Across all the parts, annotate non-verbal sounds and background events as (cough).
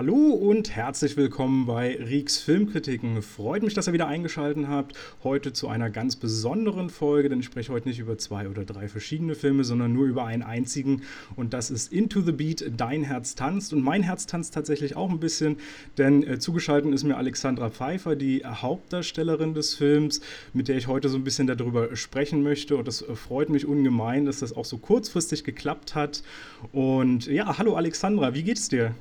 Hallo und herzlich willkommen bei Rieks Filmkritiken. Freut mich, dass ihr wieder eingeschaltet habt. Heute zu einer ganz besonderen Folge, denn ich spreche heute nicht über zwei oder drei verschiedene Filme, sondern nur über einen einzigen. Und das ist Into the Beat, Dein Herz tanzt. Und mein Herz tanzt tatsächlich auch ein bisschen, denn äh, zugeschaltet ist mir Alexandra Pfeiffer, die Hauptdarstellerin des Films, mit der ich heute so ein bisschen darüber sprechen möchte. Und das äh, freut mich ungemein, dass das auch so kurzfristig geklappt hat. Und ja, hallo Alexandra, wie geht's dir?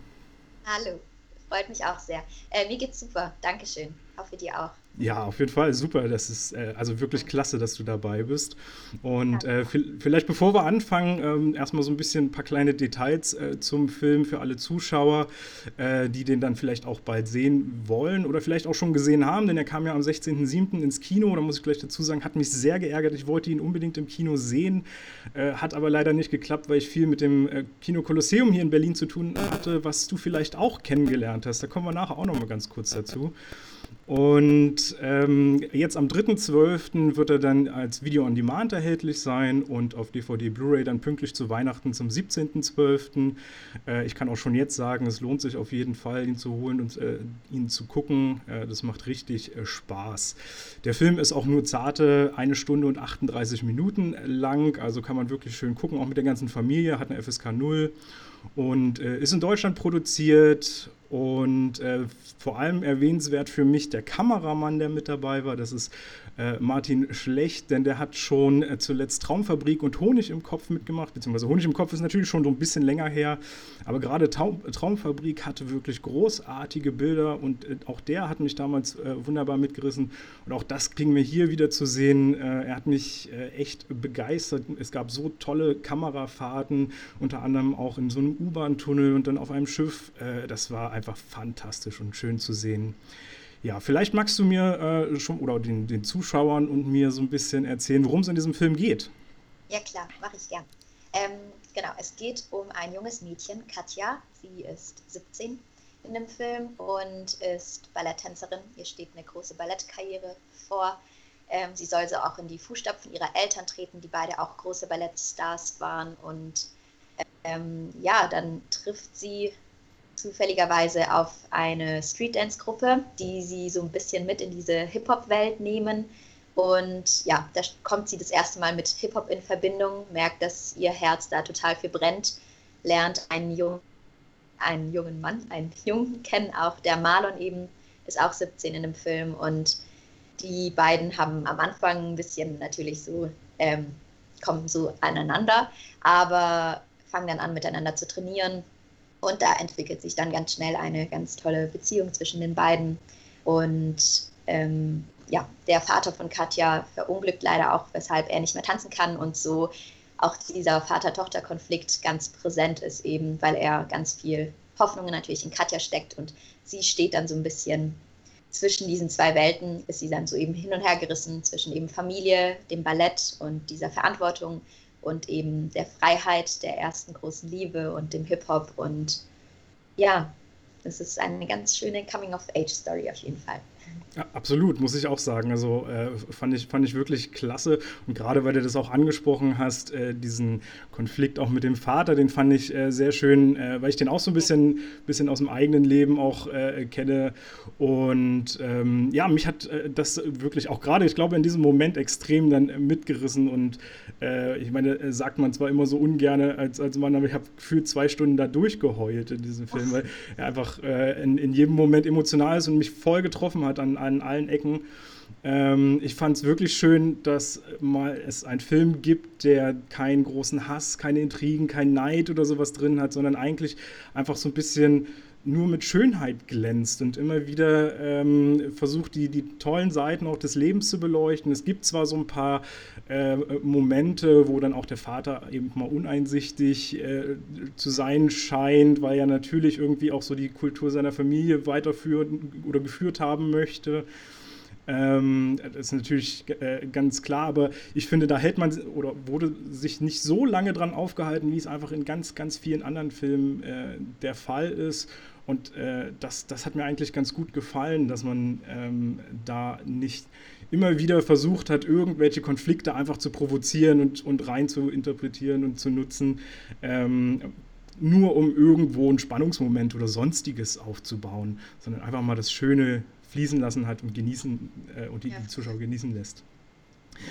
Hallo, freut mich auch sehr. Äh, mir geht's super, Dankeschön. Hoffe dir auch. Ja, auf jeden Fall super. Das ist äh, also wirklich klasse, dass du dabei bist. Und äh, vielleicht bevor wir anfangen, ähm, erstmal so ein bisschen ein paar kleine Details äh, zum Film für alle Zuschauer, äh, die den dann vielleicht auch bald sehen wollen oder vielleicht auch schon gesehen haben, denn er kam ja am 16.07. ins Kino. Da muss ich gleich dazu sagen, hat mich sehr geärgert. Ich wollte ihn unbedingt im Kino sehen, äh, hat aber leider nicht geklappt, weil ich viel mit dem äh, Kino Kolosseum hier in Berlin zu tun hatte, was du vielleicht auch kennengelernt hast. Da kommen wir nachher auch noch mal ganz kurz dazu. Und ähm, jetzt am 3.12. wird er dann als Video on Demand erhältlich sein und auf DVD Blu-ray dann pünktlich zu Weihnachten zum 17.12. Äh, ich kann auch schon jetzt sagen, es lohnt sich auf jeden Fall, ihn zu holen und äh, ihn zu gucken. Äh, das macht richtig äh, Spaß. Der Film ist auch nur zarte eine Stunde und 38 Minuten lang, also kann man wirklich schön gucken, auch mit der ganzen Familie, hat eine FSK 0 und äh, ist in Deutschland produziert und äh, vor allem erwähnenswert für mich der Kameramann, der mit dabei war. Das ist äh, Martin Schlecht, denn der hat schon äh, zuletzt Traumfabrik und Honig im Kopf mitgemacht, beziehungsweise Honig im Kopf ist natürlich schon so ein bisschen länger her, aber gerade Taum Traumfabrik hatte wirklich großartige Bilder und äh, auch der hat mich damals äh, wunderbar mitgerissen und auch das kriegen wir hier wieder zu sehen. Äh, er hat mich echt begeistert. Es gab so tolle Kamerafahrten, unter anderem auch in so einem U-Bahn-Tunnel und dann auf einem Schiff. das war einfach fantastisch und schön zu sehen. Ja, vielleicht magst du mir äh, schon oder den, den Zuschauern und mir so ein bisschen erzählen, worum es in diesem Film geht. Ja, klar, mache ich gern. Ähm, genau, es geht um ein junges Mädchen, Katja. Sie ist 17 in dem Film und ist Balletttänzerin. Ihr steht eine große Ballettkarriere vor. Ähm, sie soll so auch in die Fußstapfen ihrer Eltern treten, die beide auch große Ballettstars waren. Und ähm, ja, dann trifft sie zufälligerweise auf eine Streetdance-Gruppe, die sie so ein bisschen mit in diese Hip-Hop-Welt nehmen. Und ja, da kommt sie das erste Mal mit Hip-Hop in Verbindung, merkt, dass ihr Herz da total für brennt, lernt einen jungen, einen jungen Mann, einen (laughs) Jungen kennen, auch der Marlon eben ist auch 17 in dem Film. Und die beiden haben am Anfang ein bisschen natürlich so, ähm, kommen so aneinander, aber fangen dann an miteinander zu trainieren, und da entwickelt sich dann ganz schnell eine ganz tolle Beziehung zwischen den beiden. Und ähm, ja, der Vater von Katja verunglückt leider auch, weshalb er nicht mehr tanzen kann. Und so auch dieser Vater-Tochter-Konflikt ganz präsent ist, eben weil er ganz viel Hoffnungen natürlich in Katja steckt. Und sie steht dann so ein bisschen zwischen diesen zwei Welten, ist sie dann so eben hin und her gerissen zwischen eben Familie, dem Ballett und dieser Verantwortung und eben der Freiheit der ersten großen Liebe und dem Hip-Hop. Und ja, es ist eine ganz schöne Coming-of-Age-Story auf jeden Fall. Ja, absolut, muss ich auch sagen. Also äh, fand, ich, fand ich wirklich klasse. Und gerade weil du das auch angesprochen hast, äh, diesen Konflikt auch mit dem Vater, den fand ich äh, sehr schön, äh, weil ich den auch so ein bisschen, bisschen aus dem eigenen Leben auch äh, kenne. Und ähm, ja, mich hat äh, das wirklich auch gerade, ich glaube, in diesem Moment extrem dann mitgerissen. Und ich meine, sagt man zwar immer so ungern als, als Mann, aber ich habe gefühlt zwei Stunden da durchgeheult in diesem Film, weil er einfach in, in jedem Moment emotional ist und mich voll getroffen hat an, an allen Ecken. Ähm, ich fand es wirklich schön, dass mal es einen Film gibt, der keinen großen Hass, keine Intrigen, kein Neid oder sowas drin hat, sondern eigentlich einfach so ein bisschen nur mit Schönheit glänzt und immer wieder ähm, versucht, die, die tollen Seiten auch des Lebens zu beleuchten. Es gibt zwar so ein paar äh, Momente, wo dann auch der Vater eben mal uneinsichtig äh, zu sein scheint, weil er natürlich irgendwie auch so die Kultur seiner Familie weiterführen oder geführt haben möchte. Ähm, das ist natürlich äh, ganz klar, aber ich finde, da hält man oder wurde sich nicht so lange dran aufgehalten, wie es einfach in ganz, ganz vielen anderen Filmen äh, der Fall ist. Und äh, das, das hat mir eigentlich ganz gut gefallen, dass man ähm, da nicht immer wieder versucht hat, irgendwelche Konflikte einfach zu provozieren und, und rein zu interpretieren und zu nutzen. Ähm, nur um irgendwo einen Spannungsmoment oder sonstiges aufzubauen, sondern einfach mal das Schöne fließen lassen hat und genießen äh, und die, ja. die Zuschauer genießen lässt.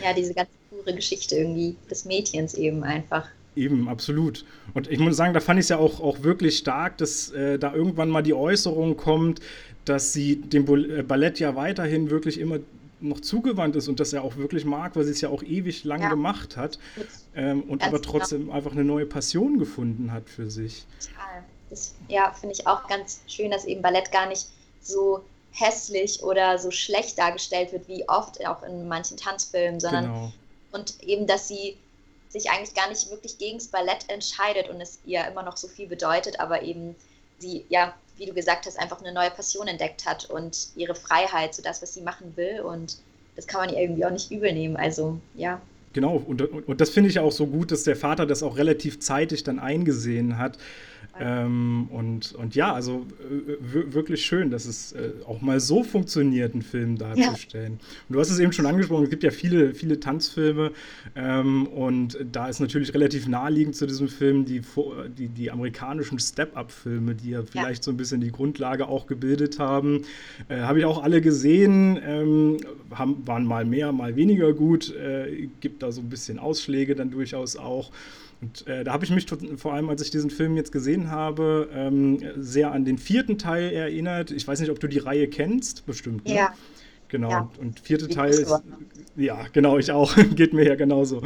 Ja, diese ganz pure Geschichte irgendwie des Mädchens eben einfach. Eben, absolut. Und ich muss sagen, da fand ich es ja auch, auch wirklich stark, dass äh, da irgendwann mal die Äußerung kommt, dass sie dem äh, Ballett ja weiterhin wirklich immer noch zugewandt ist und das er auch wirklich mag, weil sie es ja auch ewig lang ja. gemacht hat ähm, und ganz aber genau. trotzdem genau. einfach eine neue Passion gefunden hat für sich. Total. Das, ja, finde ich auch ganz schön, dass eben Ballett gar nicht so hässlich oder so schlecht dargestellt wird, wie oft auch in manchen Tanzfilmen, sondern genau. und eben, dass sie sich eigentlich gar nicht wirklich gegen das Ballett entscheidet und es ihr immer noch so viel bedeutet, aber eben sie, ja, wie du gesagt hast, einfach eine neue Passion entdeckt hat und ihre Freiheit, so das, was sie machen will und das kann man ihr irgendwie auch nicht übel nehmen. Also, ja. Genau, und, und, und das finde ich auch so gut, dass der Vater das auch relativ zeitig dann eingesehen hat, ähm, und, und ja, also äh, wirklich schön, dass es äh, auch mal so funktioniert, einen Film darzustellen. Ja. Und du hast es eben schon angesprochen, es gibt ja viele, viele Tanzfilme ähm, und da ist natürlich relativ naheliegend zu diesem Film die, die, die amerikanischen Step-Up-Filme, die ja vielleicht ja. so ein bisschen die Grundlage auch gebildet haben. Äh, Habe ich auch alle gesehen, ähm, haben, waren mal mehr, mal weniger gut, äh, gibt da so ein bisschen Ausschläge dann durchaus auch. Und äh, da habe ich mich vor allem, als ich diesen Film jetzt gesehen habe, ähm, sehr an den vierten Teil erinnert. Ich weiß nicht, ob du die Reihe kennst, bestimmt. Ne? Ja. Genau. Ja. Und vierte Teil ist. Ja, genau, ich auch. (laughs) Geht mir ja genauso.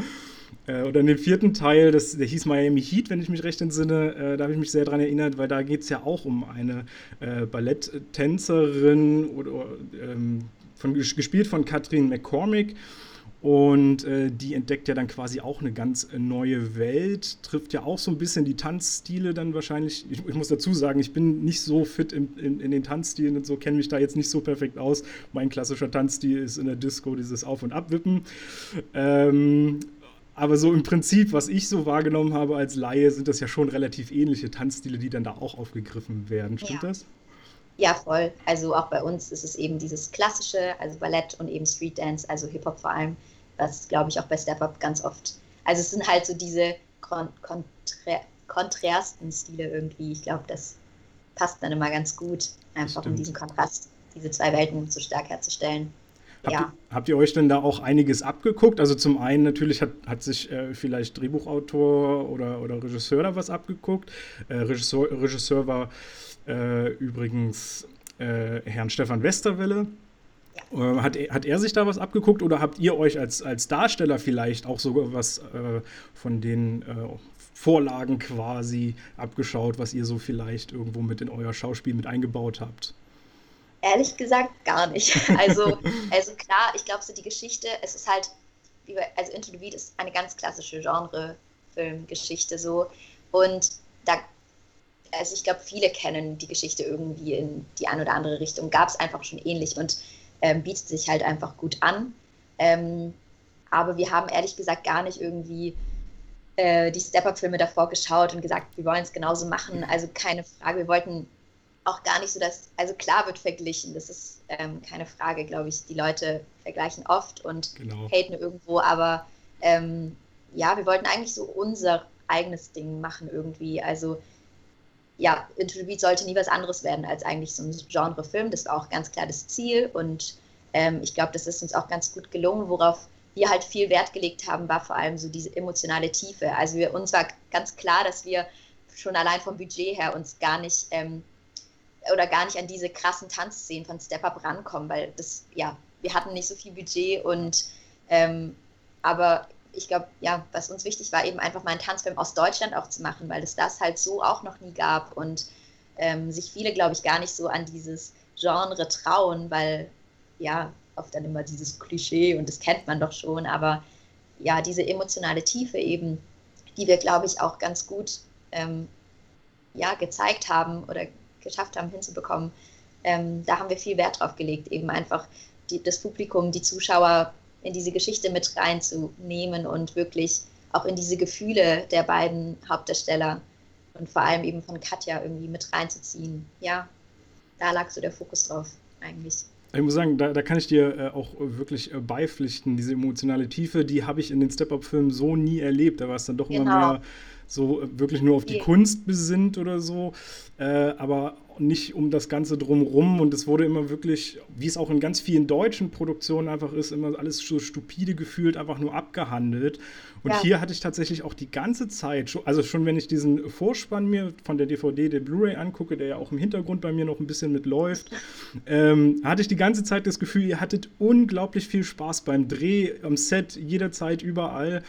Äh, oder in dem vierten Teil, das, der hieß Miami Heat, wenn ich mich recht entsinne, äh, da habe ich mich sehr daran erinnert, weil da geht es ja auch um eine äh, Balletttänzerin oder ähm, von, gespielt von Katrin McCormick und äh, die entdeckt ja dann quasi auch eine ganz äh, neue Welt, trifft ja auch so ein bisschen die Tanzstile dann wahrscheinlich. Ich, ich muss dazu sagen, ich bin nicht so fit in, in, in den Tanzstilen und so, kenne mich da jetzt nicht so perfekt aus. Mein klassischer Tanzstil ist in der Disco dieses Auf- und Abwippen. Ähm, aber so im Prinzip, was ich so wahrgenommen habe als Laie, sind das ja schon relativ ähnliche Tanzstile, die dann da auch aufgegriffen werden. Stimmt ja. das? Ja, voll. Also auch bei uns ist es eben dieses klassische, also Ballett und eben Street Dance, also Hip-Hop vor allem was glaube ich auch bei Step Up ganz oft. Also es sind halt so diese kon konträ konträrsten Stile irgendwie. Ich glaube, das passt dann immer ganz gut, einfach um diesen Kontrast, diese zwei Welten so stark herzustellen. Habt, ja. ihr, habt, ihr, euch denn da auch einiges abgeguckt? Also zum einen natürlich hat, hat sich äh, vielleicht Drehbuchautor oder, oder Regisseur da was abgeguckt. Äh, Regisseur, Regisseur war äh, übrigens äh, Herrn Stefan Westerwelle. Äh, hat, hat er sich da was abgeguckt oder habt ihr euch als, als Darsteller vielleicht auch sogar was äh, von den äh, Vorlagen quasi abgeschaut, was ihr so vielleicht irgendwo mit in euer Schauspiel mit eingebaut habt? Ehrlich gesagt gar nicht. (laughs) Also, also klar, ich glaube so die Geschichte, es ist halt, also Into the Beat ist eine ganz klassische Genre-Filmgeschichte so und da also ich glaube, viele kennen die Geschichte irgendwie in die eine oder andere Richtung. Gab es einfach schon ähnlich. Und ähm, bietet sich halt einfach gut an. Ähm, aber wir haben ehrlich gesagt gar nicht irgendwie äh, die Step-Up-Filme davor geschaut und gesagt, wir wollen es genauso machen. Also keine Frage, wir wollten auch gar nicht so, dass, also klar wird verglichen, das ist ähm, keine Frage, glaube ich. Die Leute vergleichen oft und genau. haten irgendwo, aber ähm, ja, wir wollten eigentlich so unser eigenes Ding machen irgendwie. Also ja, Into the Beat sollte nie was anderes werden als eigentlich so ein Genrefilm. Das war auch ganz klar das Ziel und ähm, ich glaube, das ist uns auch ganz gut gelungen. Worauf wir halt viel Wert gelegt haben, war vor allem so diese emotionale Tiefe. Also wir, uns war ganz klar, dass wir schon allein vom Budget her uns gar nicht ähm, oder gar nicht an diese krassen Tanzszenen von Step Up rankommen, weil das, ja, wir hatten nicht so viel Budget und ähm, aber ich glaube, ja, was uns wichtig war, eben einfach mal einen Tanzfilm aus Deutschland auch zu machen, weil es das halt so auch noch nie gab und ähm, sich viele, glaube ich, gar nicht so an dieses Genre trauen, weil ja, oft dann immer dieses Klischee und das kennt man doch schon, aber ja, diese emotionale Tiefe eben, die wir, glaube ich, auch ganz gut ähm, ja, gezeigt haben oder geschafft haben hinzubekommen, ähm, da haben wir viel Wert drauf gelegt, eben einfach die, das Publikum, die Zuschauer in diese Geschichte mit reinzunehmen und wirklich auch in diese Gefühle der beiden Hauptdarsteller und vor allem eben von Katja irgendwie mit reinzuziehen. Ja, da lag so der Fokus drauf eigentlich. Ich muss sagen, da, da kann ich dir äh, auch wirklich äh, beipflichten. Diese emotionale Tiefe, die habe ich in den Step-Up-Filmen so nie erlebt. Da war es dann doch genau. immer mehr so wirklich nur auf die Kunst besinnt oder so, äh, aber nicht um das Ganze drumrum. Und es wurde immer wirklich, wie es auch in ganz vielen deutschen Produktionen einfach ist, immer alles so stupide gefühlt, einfach nur abgehandelt. Und ja. hier hatte ich tatsächlich auch die ganze Zeit, also schon wenn ich diesen Vorspann mir von der DVD, der Blu-ray angucke, der ja auch im Hintergrund bei mir noch ein bisschen mitläuft, ähm, hatte ich die ganze Zeit das Gefühl, ihr hattet unglaublich viel Spaß beim Dreh, am Set, jederzeit, überall.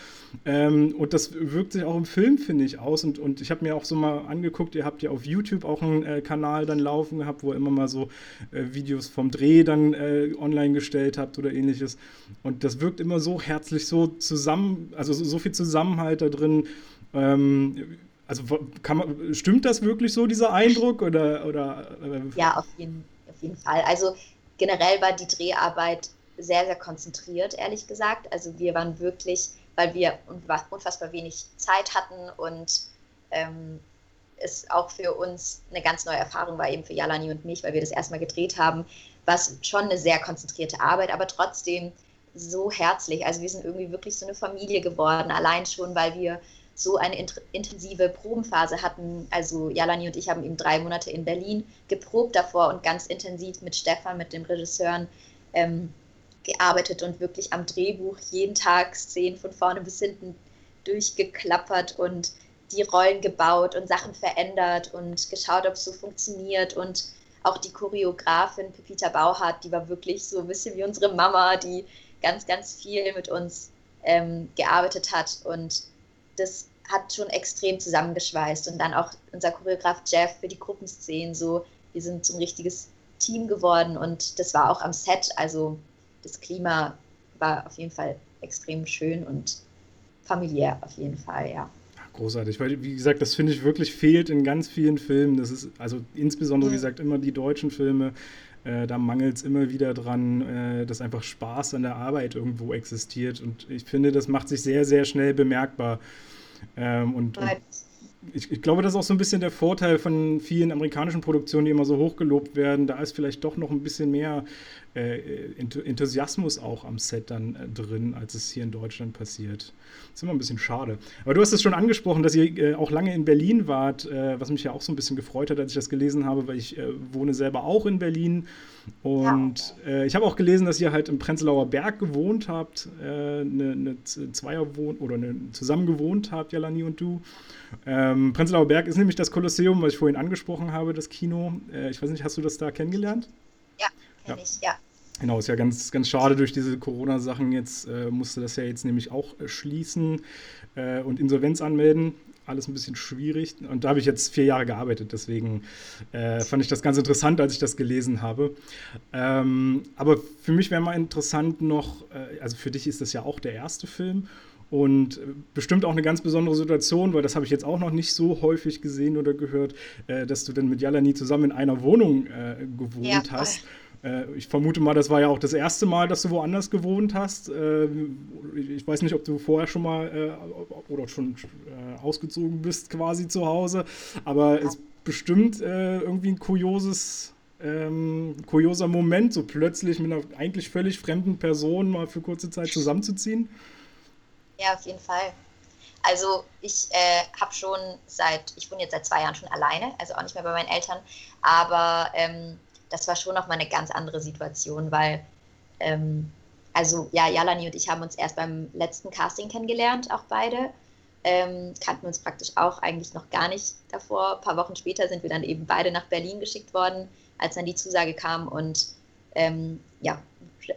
Ähm, und das wirkt sich auch im Film, finde ich, aus. Und, und ich habe mir auch so mal angeguckt, ihr habt ja auf YouTube auch einen äh, Kanal dann laufen gehabt, wo ihr immer mal so äh, Videos vom Dreh dann äh, online gestellt habt oder ähnliches. Und das wirkt immer so herzlich, so zusammen, also so, so viel Zusammenhalt da drin. Ähm, also man, stimmt das wirklich so, dieser Eindruck? Oder, oder, äh, ja, auf jeden, auf jeden Fall. Also generell war die Dreharbeit sehr, sehr konzentriert, ehrlich gesagt. Also wir waren wirklich, weil wir unfassbar wenig Zeit hatten und ähm, es auch für uns eine ganz neue Erfahrung war, eben für Jalani und mich, weil wir das erstmal gedreht haben, was schon eine sehr konzentrierte Arbeit, aber trotzdem so herzlich. Also wir sind irgendwie wirklich so eine Familie geworden, allein schon, weil wir so eine intensive Probenphase hatten. Also Jalani und ich haben eben drei Monate in Berlin geprobt davor und ganz intensiv mit Stefan, mit dem Regisseuren, ähm, gearbeitet und wirklich am Drehbuch jeden Tag Szenen von vorne bis hinten durchgeklappert und die Rollen gebaut und Sachen verändert und geschaut, ob es so funktioniert. Und auch die Choreografin Pepita Bauhardt, die war wirklich so ein bisschen wie unsere Mama, die ganz, ganz viel mit uns ähm, gearbeitet hat. Und das hat schon extrem zusammengeschweißt. Und dann auch unser Choreograf Jeff für die Gruppenszenen so, wir sind so ein richtiges Team geworden. Und das war auch am Set, also das Klima war auf jeden Fall extrem schön und familiär auf jeden Fall, ja. Großartig, weil wie gesagt, das finde ich wirklich fehlt in ganz vielen Filmen. Das ist also insbesondere, wie gesagt, immer die deutschen Filme. Äh, da mangelt es immer wieder dran, äh, dass einfach Spaß an der Arbeit irgendwo existiert. Und ich finde, das macht sich sehr, sehr schnell bemerkbar. Ähm, und, und ich, ich, glaube, das ist auch so ein bisschen der Vorteil von vielen amerikanischen Produktionen, die immer so hochgelobt werden. Da ist vielleicht doch noch ein bisschen mehr äh, Enthusiasmus auch am Set dann äh, drin, als es hier in Deutschland passiert. Das ist immer ein bisschen schade. Aber du hast es schon angesprochen, dass ihr äh, auch lange in Berlin wart, was mich ja auch so ein bisschen gefreut hat, als ich das gelesen habe, weil ich wohne selber auch in Berlin. Und ja. Ich habe auch gelesen, dass ihr halt im Prenzlauer Berg gewohnt habt, eine, eine Zweierwohn oder eine, zusammen gewohnt habt, Jalani und du. Ähm, Prenzlauer Berg ist nämlich das Kolosseum, was ich vorhin angesprochen habe, das Kino. ich weiß nicht, hast du das da kennengelernt? Ja, ich, ja. Genau, ist ja ganz, ganz schade durch diese Corona-Sachen jetzt, äh, musste das ja jetzt nämlich auch äh, schließen äh, und Insolvenz anmelden. Alles ein bisschen schwierig. Und da habe ich jetzt vier Jahre gearbeitet, deswegen äh, fand ich das ganz interessant, als ich das gelesen habe. Ähm, aber für mich wäre mal interessant noch, äh, also für dich ist das ja auch der erste Film. Und äh, bestimmt auch eine ganz besondere Situation, weil das habe ich jetzt auch noch nicht so häufig gesehen oder gehört, dass du dann mit Jalani zusammen in einer Wohnung gewohnt ja, hast. Äh, ich vermute mal, das war ja auch das erste Mal, dass du woanders gewohnt hast. Äh, ich weiß nicht, ob du vorher schon mal äh, oder schon ausgezogen bist quasi zu Hause, aber es ist bestimmt irgendwie ein kurioses ähm, kurioser Moment, so plötzlich mit einer eigentlich völlig fremden Person mal für kurze Zeit zusammenzuziehen? Ja, auf jeden Fall. Also ich äh, habe schon seit, ich wohne jetzt seit zwei Jahren schon alleine, also auch nicht mehr bei meinen Eltern, aber ähm, das war schon nochmal eine ganz andere Situation, weil, ähm, also ja, Jalani und ich haben uns erst beim letzten Casting kennengelernt, auch beide. Ähm, kannten uns praktisch auch eigentlich noch gar nicht davor. Ein paar Wochen später sind wir dann eben beide nach Berlin geschickt worden, als dann die Zusage kam und ähm, ja,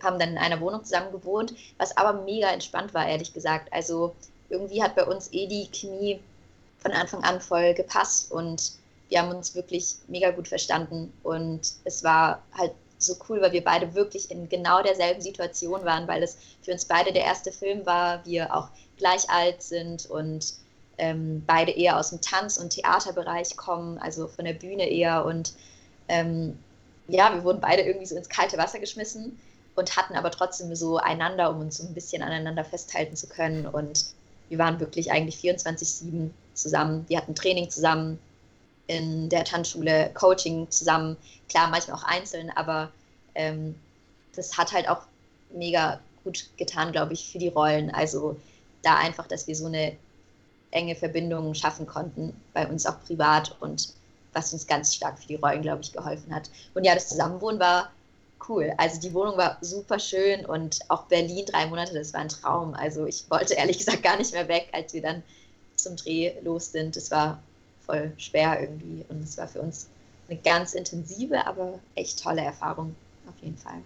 haben dann in einer Wohnung zusammen gewohnt, was aber mega entspannt war, ehrlich gesagt. Also irgendwie hat bei uns eh die Chemie von Anfang an voll gepasst und wir haben uns wirklich mega gut verstanden und es war halt so cool, weil wir beide wirklich in genau derselben Situation waren, weil es für uns beide der erste Film war, wir auch gleich alt sind und ähm, beide eher aus dem Tanz- und Theaterbereich kommen, also von der Bühne eher und ähm, ja, wir wurden beide irgendwie so ins kalte Wasser geschmissen und hatten aber trotzdem so einander, um uns so ein bisschen aneinander festhalten zu können und wir waren wirklich eigentlich 24-7 zusammen, wir hatten Training zusammen, in der Tanzschule Coaching zusammen, klar, manchmal auch einzeln, aber ähm, das hat halt auch mega gut getan, glaube ich, für die Rollen. Also da einfach, dass wir so eine enge Verbindungen schaffen konnten, bei uns auch privat und was uns ganz stark für die Rollen, glaube ich, geholfen hat. Und ja, das Zusammenwohnen war cool. Also die Wohnung war super schön und auch Berlin drei Monate, das war ein Traum. Also ich wollte ehrlich (laughs) gesagt gar nicht mehr weg, als wir dann zum Dreh los sind. Es war voll schwer irgendwie und es war für uns eine ganz intensive, aber echt tolle Erfahrung auf jeden Fall.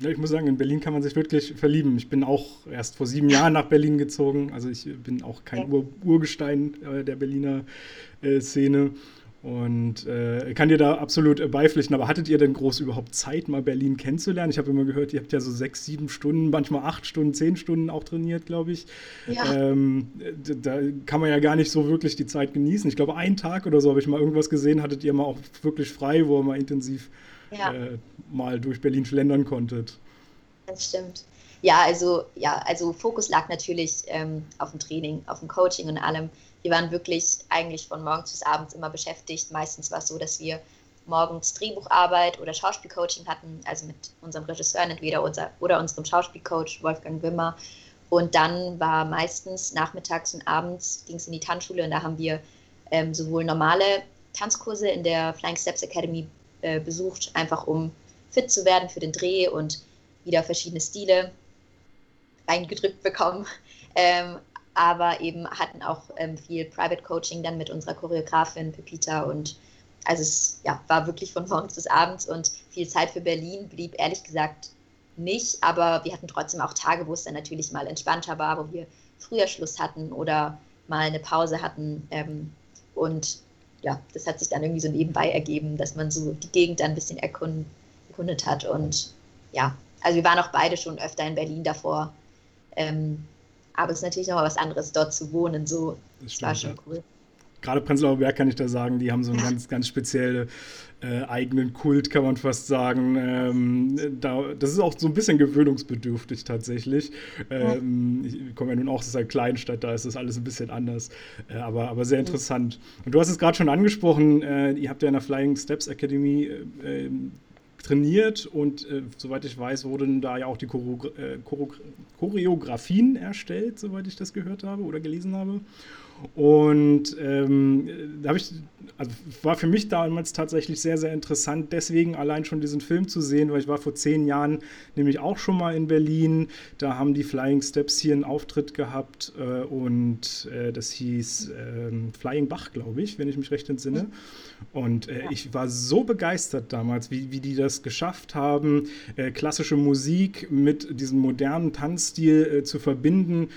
Ja, ich muss sagen, in Berlin kann man sich wirklich verlieben. Ich bin auch erst vor sieben Jahren nach Berlin gezogen. Also ich bin auch kein Ur Urgestein äh, der Berliner äh, Szene. Und äh, kann dir da absolut äh, beipflichten. Aber hattet ihr denn groß überhaupt Zeit, mal Berlin kennenzulernen? Ich habe immer gehört, ihr habt ja so sechs, sieben Stunden, manchmal acht Stunden, zehn Stunden auch trainiert, glaube ich. Ja. Ähm, da kann man ja gar nicht so wirklich die Zeit genießen. Ich glaube, einen Tag oder so habe ich mal irgendwas gesehen, hattet ihr mal auch wirklich frei, wo ihr mal intensiv ja. äh, mal durch Berlin schlendern konntet. Das stimmt. Ja, also ja, also Fokus lag natürlich ähm, auf dem Training, auf dem Coaching und allem. Wir waren wirklich eigentlich von morgens bis abends immer beschäftigt. Meistens war es so, dass wir morgens Drehbucharbeit oder Schauspielcoaching hatten, also mit unserem Regisseur entweder unser, oder unserem Schauspielcoach Wolfgang Wimmer. Und dann war meistens nachmittags und abends ging es in die Tanzschule und da haben wir ähm, sowohl normale Tanzkurse in der Flying Steps Academy äh, besucht, einfach um fit zu werden für den Dreh und wieder verschiedene Stile eingedrückt bekommen. (laughs) Ähm, aber eben hatten auch ähm, viel Private Coaching dann mit unserer Choreografin Pepita und also es ja, war wirklich von morgens bis abends und viel Zeit für Berlin blieb ehrlich gesagt nicht, aber wir hatten trotzdem auch Tage, wo es dann natürlich mal entspannter war, wo wir früher Schluss hatten oder mal eine Pause hatten ähm, und ja, das hat sich dann irgendwie so nebenbei ergeben, dass man so die Gegend dann ein bisschen erkund, erkundet hat. Und ja, also wir waren auch beide schon öfter in Berlin davor. Ähm, aber es ist natürlich nochmal was anderes, dort zu wohnen. So, das, das war schon cool gerade Prenzlauer Berg kann ich da sagen, die haben so einen ja. ganz, ganz speziellen äh, eigenen Kult, kann man fast sagen. Ähm, da, das ist auch so ein bisschen gewöhnungsbedürftig tatsächlich. Ähm, ich komme ja nun auch aus einer Kleinstadt, da ist das alles ein bisschen anders, äh, aber, aber sehr interessant. Und du hast es gerade schon angesprochen, äh, ihr habt ja in der Flying Steps Academy äh, ähm, trainiert und äh, soweit ich weiß, wurden da ja auch die Choreo äh, Choreografien erstellt, soweit ich das gehört habe oder gelesen habe. Und ähm, da habe ich, also war für mich damals tatsächlich sehr, sehr interessant, deswegen allein schon diesen Film zu sehen, weil ich war vor zehn Jahren nämlich auch schon mal in Berlin. Da haben die Flying Steps hier einen Auftritt gehabt äh, und äh, das hieß äh, Flying Bach, glaube ich, wenn ich mich recht entsinne. Und äh, ich war so begeistert damals, wie, wie die das geschafft haben, äh, klassische Musik mit diesem modernen Tanzstil äh, zu verbinden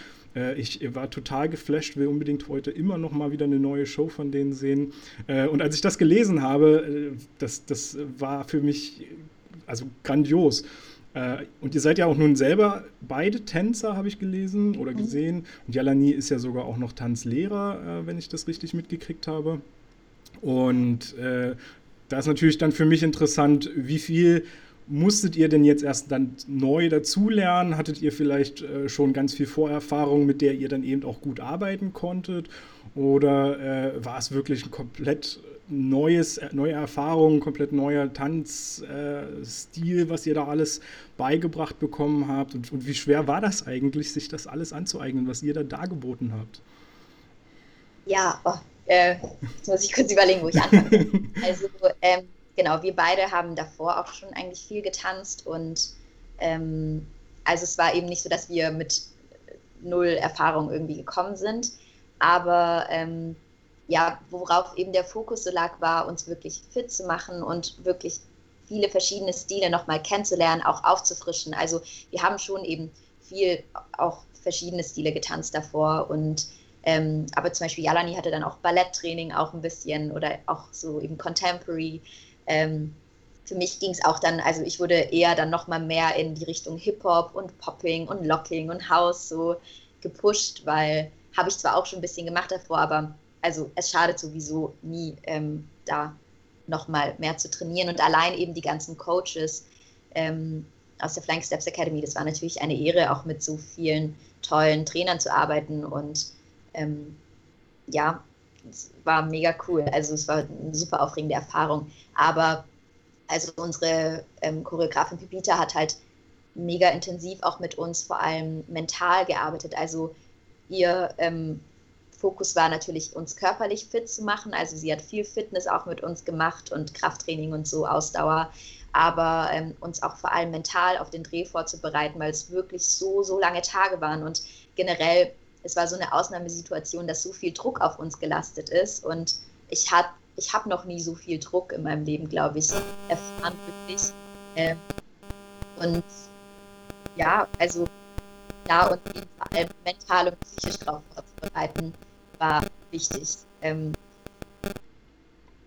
ich war total geflasht, will unbedingt heute immer noch mal wieder eine neue Show von denen sehen. Äh, und als ich das gelesen habe, äh, das, das war für mich also grandios. Und ihr seid ja auch nun selber beide Tänzer, habe ich gelesen oder mhm. gesehen. Und Jalani ist ja sogar auch noch Tanzlehrer, wenn ich das richtig mitgekriegt habe. Und äh, da ist natürlich dann für mich interessant, wie viel musstet ihr denn jetzt erst dann neu dazulernen? Hattet ihr vielleicht äh, schon ganz viel Vorerfahrung, mit der ihr dann eben auch gut arbeiten konntet? Oder äh, war es wirklich ein komplett neues, äh, neue Erfahrung, komplett neuer Tanzstil, äh, was ihr da alles beigebracht bekommen habt? Und, und, wie schwer war das eigentlich, sich das alles anzueignen, was ihr da dargeboten habt? Ja, oh, äh, jetzt muss ich kurz überlegen, wo ich anfange. (laughs) also, ähm, genau, wir beide haben davor auch schon eigentlich viel getanzt und ähm, also es war eben nicht so, dass wir mit null Erfahrung irgendwie gekommen sind, aber ähm, ja, worauf eben der Fokus so lag, war uns wirklich fit zu machen und wirklich viele verschiedene Stile nochmal kennenzulernen, auch aufzufrischen. Also wir haben schon eben viel auch verschiedene Stile getanzt davor und ähm, aber zum Beispiel Jalani hatte dann auch Balletttraining auch ein bisschen oder auch so eben Contemporary ähm, für mich ging es auch dann, also ich wurde eher dann nochmal mehr in die Richtung Hip-Hop und Popping und Locking und House so gepusht, weil habe ich zwar auch schon ein bisschen gemacht davor, aber also es schadet sowieso nie, ähm, da nochmal mehr zu trainieren. Und allein eben die ganzen Coaches ähm, aus der Flying Steps Academy, das war natürlich eine Ehre, auch mit so vielen tollen Trainern zu arbeiten und ähm, ja, es war mega cool. Also es war eine super aufregende Erfahrung. Aber also unsere ähm, Choreografin Pipita hat halt mega intensiv auch mit uns vor allem mental gearbeitet. Also ihr ähm, Fokus war natürlich, uns körperlich fit zu machen. Also sie hat viel Fitness auch mit uns gemacht und Krafttraining und so, Ausdauer. Aber ähm, uns auch vor allem mental auf den Dreh vorzubereiten, weil es wirklich so, so lange Tage waren. Und generell, es war so eine Ausnahmesituation, dass so viel Druck auf uns gelastet ist. Und ich habe ich hab noch nie so viel Druck in meinem Leben, glaube ich, erfahren, wirklich. Ähm, und ja, also da und vor allem mental und psychisch darauf vorzubereiten, war wichtig. Ähm,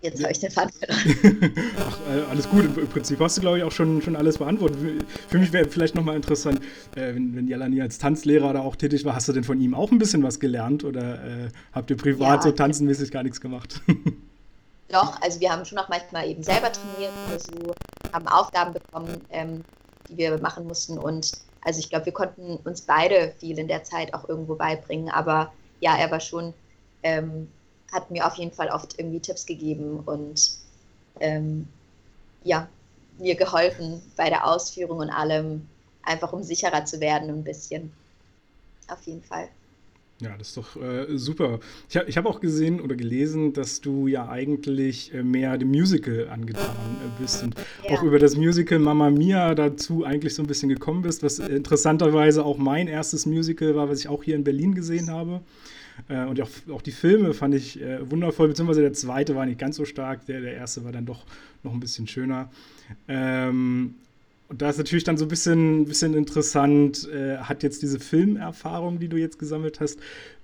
jetzt habe ich den Faden verloren. (laughs) Ach, alles gut, im Prinzip hast du, glaube ich, auch schon, schon alles beantwortet. Für mich wäre vielleicht nochmal interessant, äh, wenn, wenn Jalani als Tanzlehrer da auch tätig war, hast du denn von ihm auch ein bisschen was gelernt oder äh, habt ihr privat ja, so tanzenmäßig gar nichts gemacht? (laughs) Doch, also wir haben schon auch manchmal eben selber trainiert oder so, haben Aufgaben bekommen, ähm, die wir machen mussten und also ich glaube, wir konnten uns beide viel in der Zeit auch irgendwo beibringen, aber ja, er war schon, ähm, hat mir auf jeden Fall oft irgendwie Tipps gegeben und ähm, ja, mir geholfen bei der Ausführung und allem, einfach um sicherer zu werden ein bisschen. Auf jeden Fall. Ja, das ist doch äh, super. Ich habe ich hab auch gesehen oder gelesen, dass du ja eigentlich äh, mehr dem Musical angetan äh, bist und ja. auch über das Musical Mamma Mia dazu eigentlich so ein bisschen gekommen bist, was interessanterweise auch mein erstes Musical war, was ich auch hier in Berlin gesehen habe. Äh, und auch, auch, die Filme fand ich äh, wundervoll, beziehungsweise der zweite war nicht ganz so stark, der, der erste war dann doch noch ein bisschen schöner. Ähm, und da ist natürlich dann so ein bisschen, bisschen interessant, äh, hat jetzt diese Filmerfahrung, die du jetzt gesammelt hast,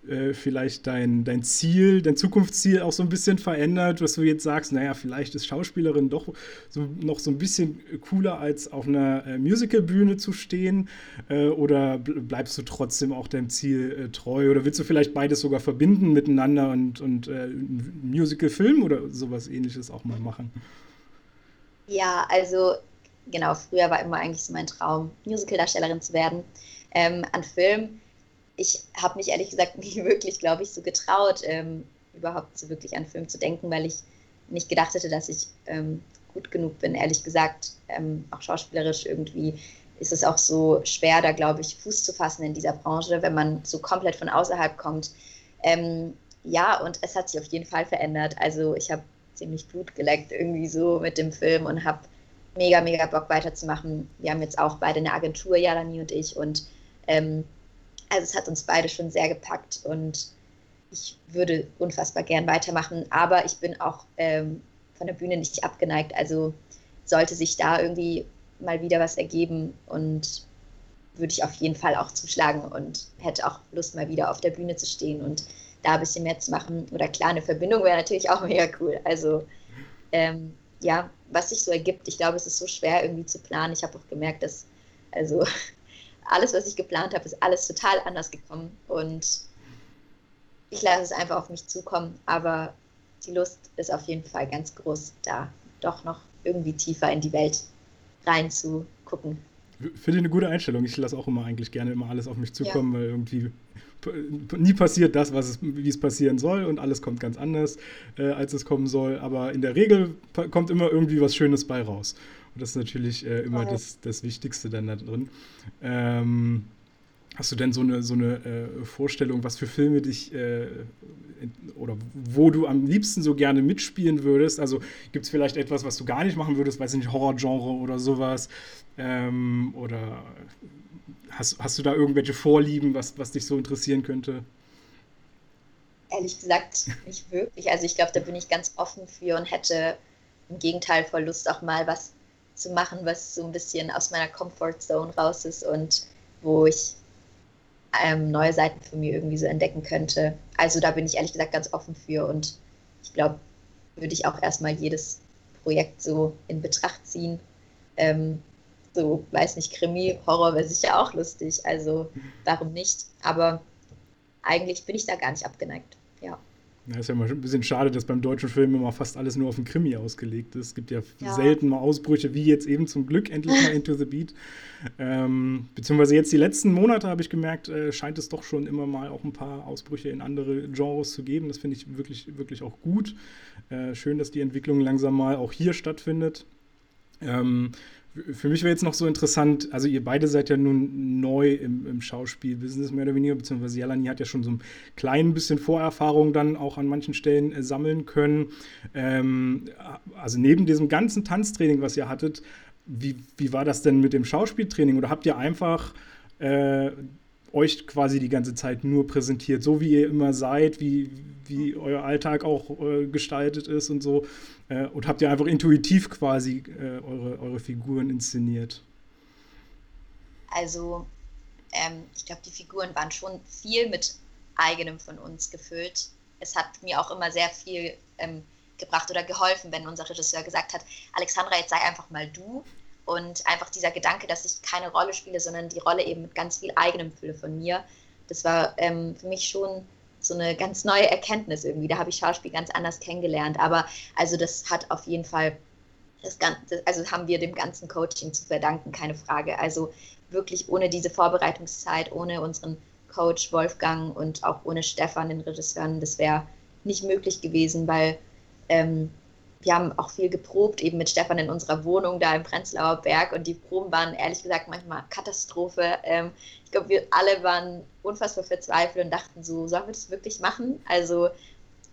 äh, vielleicht dein, dein Ziel, dein Zukunftsziel auch so ein bisschen verändert, dass du jetzt sagst, naja, vielleicht ist Schauspielerin doch so, noch so ein bisschen cooler, als auf einer äh, Musicalbühne zu stehen? Äh, oder bleibst du trotzdem auch deinem Ziel äh, treu? Oder willst du vielleicht beides sogar verbinden miteinander und, und äh, Musical-Film oder sowas ähnliches auch mal machen? Ja, also genau, früher war immer eigentlich so mein Traum, Musicaldarstellerin zu werden. Ähm, an Film, ich habe mich ehrlich gesagt (laughs) nie wirklich, glaube ich, so getraut, ähm, überhaupt so wirklich an Film zu denken, weil ich nicht gedacht hätte, dass ich ähm, gut genug bin, ehrlich gesagt. Ähm, auch schauspielerisch irgendwie ist es auch so schwer, da glaube ich, Fuß zu fassen in dieser Branche, wenn man so komplett von außerhalb kommt. Ähm, ja, und es hat sich auf jeden Fall verändert. Also ich habe ziemlich Blut geleckt irgendwie so mit dem Film und habe mega, mega Bock weiterzumachen. Wir haben jetzt auch beide eine Agentur, Jalani und ich, und ähm, also es hat uns beide schon sehr gepackt und ich würde unfassbar gern weitermachen, aber ich bin auch ähm, von der Bühne nicht abgeneigt. Also sollte sich da irgendwie mal wieder was ergeben und würde ich auf jeden Fall auch zuschlagen und hätte auch Lust, mal wieder auf der Bühne zu stehen und da ein bisschen mehr zu machen. Oder klar, eine Verbindung wäre natürlich auch mega cool. Also ähm, ja, was sich so ergibt. Ich glaube, es ist so schwer irgendwie zu planen. Ich habe auch gemerkt, dass also (laughs) alles, was ich geplant habe, ist alles total anders gekommen und ich lasse es einfach auf mich zukommen. Aber die Lust ist auf jeden Fall ganz groß, da doch noch irgendwie tiefer in die Welt reinzugucken. Finde ich eine gute Einstellung. Ich lasse auch immer eigentlich gerne immer alles auf mich zukommen, ja. weil irgendwie nie passiert das, was es, wie es passieren soll und alles kommt ganz anders, äh, als es kommen soll. Aber in der Regel kommt immer irgendwie was Schönes bei raus. Und das ist natürlich äh, immer ja. das, das Wichtigste dann da drin. Ähm, Hast du denn so eine, so eine äh, Vorstellung, was für Filme dich äh, oder wo du am liebsten so gerne mitspielen würdest? Also gibt es vielleicht etwas, was du gar nicht machen würdest, weiß ich nicht, Horrorgenre oder sowas? Ähm, oder hast, hast du da irgendwelche Vorlieben, was, was dich so interessieren könnte? Ehrlich gesagt, nicht wirklich. Also ich glaube, da bin ich ganz offen für und hätte im Gegenteil voll Lust, auch mal was zu machen, was so ein bisschen aus meiner Comfortzone raus ist und wo ich ähm, neue Seiten von mir irgendwie so entdecken könnte. Also da bin ich ehrlich gesagt ganz offen für und ich glaube, würde ich auch erstmal jedes Projekt so in Betracht ziehen. Ähm, so, weiß nicht, Krimi, Horror wäre sicher auch lustig, also warum nicht? Aber eigentlich bin ich da gar nicht abgeneigt, ja. Ja, ist ja mal ein bisschen schade, dass beim deutschen Film immer fast alles nur auf den Krimi ausgelegt ist. Es gibt ja, ja. selten mal Ausbrüche, wie jetzt eben zum Glück endlich mal Into the Beat. Ähm, beziehungsweise jetzt die letzten Monate habe ich gemerkt, äh, scheint es doch schon immer mal auch ein paar Ausbrüche in andere Genres zu geben. Das finde ich wirklich, wirklich auch gut. Äh, schön, dass die Entwicklung langsam mal auch hier stattfindet. Ähm, Für mich wäre jetzt noch so interessant, also ihr beide seid ja nun neu im, im Schauspielbusiness mehr oder weniger, beziehungsweise Jelani hat ja schon so ein klein bisschen Vorerfahrung dann auch an manchen Stellen äh, sammeln können. Ähm, also neben diesem ganzen Tanztraining, was ihr hattet, wie, wie war das denn mit dem Schauspieltraining? Oder habt ihr einfach äh, euch quasi die ganze Zeit nur präsentiert, so wie ihr immer seid, wie, wie euer Alltag auch äh, gestaltet ist und so? Äh, und habt ihr einfach intuitiv quasi äh, eure, eure Figuren inszeniert? Also, ähm, ich glaube, die Figuren waren schon viel mit eigenem von uns gefüllt. Es hat mir auch immer sehr viel ähm, gebracht oder geholfen, wenn unser Regisseur gesagt hat, Alexandra, jetzt sei einfach mal du. Und einfach dieser Gedanke, dass ich keine Rolle spiele, sondern die Rolle eben mit ganz viel eigenem fülle von mir, das war ähm, für mich schon so eine ganz neue Erkenntnis irgendwie. Da habe ich Schauspiel ganz anders kennengelernt. Aber also das hat auf jeden Fall das Ganze, also haben wir dem ganzen Coaching zu verdanken, keine Frage. Also wirklich ohne diese Vorbereitungszeit, ohne unseren Coach Wolfgang und auch ohne Stefan, den Regisseuren, das wäre nicht möglich gewesen, weil ähm, wir haben auch viel geprobt, eben mit Stefan in unserer Wohnung da im Prenzlauer Berg und die Proben waren ehrlich gesagt manchmal Katastrophe. Ähm, ich glaube, wir alle waren unfassbar verzweifelt und dachten so, sollen wir das wirklich machen? Also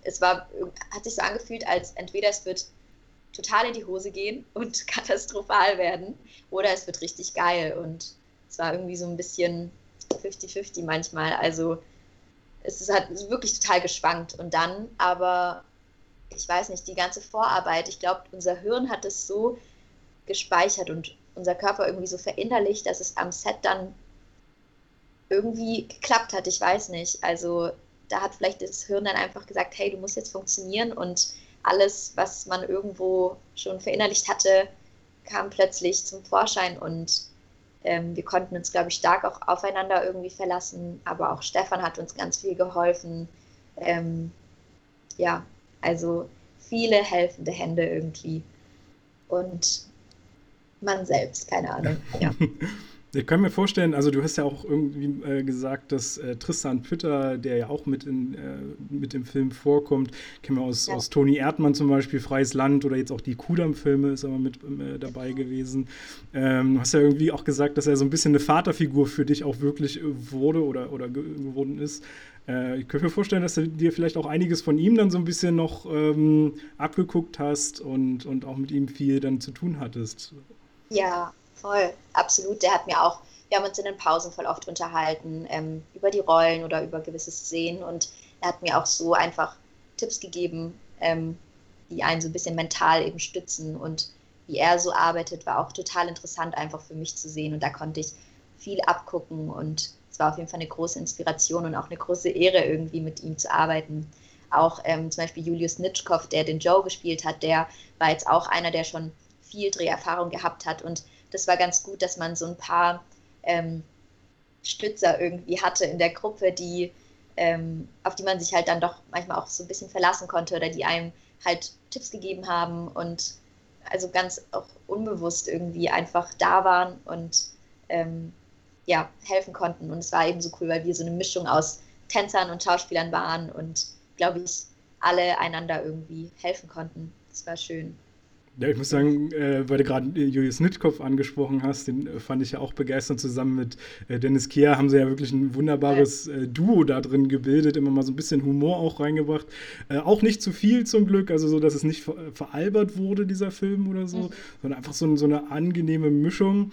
es war, hat sich so angefühlt, als entweder es wird total in die Hose gehen (laughs) und katastrophal werden oder es wird richtig geil und es war irgendwie so ein bisschen 50-50 manchmal. Also es ist halt wirklich total geschwankt und dann aber ich weiß nicht, die ganze Vorarbeit, ich glaube, unser Hirn hat es so gespeichert und unser Körper irgendwie so verinnerlicht, dass es am Set dann irgendwie geklappt hat. Ich weiß nicht. Also da hat vielleicht das Hirn dann einfach gesagt, hey, du musst jetzt funktionieren und alles, was man irgendwo schon verinnerlicht hatte, kam plötzlich zum Vorschein und ähm, wir konnten uns, glaube ich, stark auch aufeinander irgendwie verlassen. Aber auch Stefan hat uns ganz viel geholfen. Ähm, ja, also viele helfende Hände irgendwie. Und man selbst, keine Ahnung. Ja. (laughs) Ich kann mir vorstellen, also du hast ja auch irgendwie äh, gesagt, dass äh, Tristan Pütter, der ja auch mit, in, äh, mit im Film vorkommt, kennen wir aus, ja. aus Toni Erdmann zum Beispiel, Freies Land oder jetzt auch die Kudam-Filme ist aber mit äh, dabei gewesen. Ähm, du hast ja irgendwie auch gesagt, dass er so ein bisschen eine Vaterfigur für dich auch wirklich wurde oder, oder geworden ist. Äh, ich könnte mir vorstellen, dass du dir vielleicht auch einiges von ihm dann so ein bisschen noch ähm, abgeguckt hast und, und auch mit ihm viel dann zu tun hattest. Ja, voll, absolut. Der hat mir auch, wir haben uns in den Pausen voll oft unterhalten ähm, über die Rollen oder über gewisse Szenen und er hat mir auch so einfach Tipps gegeben, ähm, die einen so ein bisschen mental eben stützen und wie er so arbeitet, war auch total interessant einfach für mich zu sehen und da konnte ich viel abgucken und es war auf jeden Fall eine große Inspiration und auch eine große Ehre, irgendwie mit ihm zu arbeiten. Auch ähm, zum Beispiel Julius Nitschkow, der den Joe gespielt hat, der war jetzt auch einer, der schon viel Dreherfahrung gehabt hat. Und das war ganz gut, dass man so ein paar ähm, Stützer irgendwie hatte in der Gruppe, die, ähm, auf die man sich halt dann doch manchmal auch so ein bisschen verlassen konnte oder die einem halt Tipps gegeben haben und also ganz auch unbewusst irgendwie einfach da waren und ähm, ja, helfen konnten. Und es war eben so cool, weil wir so eine Mischung aus Tänzern und Schauspielern waren und, glaube ich, alle einander irgendwie helfen konnten. Das war schön. Ja, ich muss sagen, äh, weil du gerade äh, Julius Nittkopf angesprochen hast, den äh, fand ich ja auch begeisternd. Zusammen mit äh, Dennis Kehr haben sie ja wirklich ein wunderbares äh, Duo da drin gebildet, immer mal so ein bisschen Humor auch reingebracht. Auch nicht zu viel zum Glück, also so, dass es nicht ver veralbert wurde, dieser Film oder so, mhm. sondern einfach so, so eine angenehme Mischung.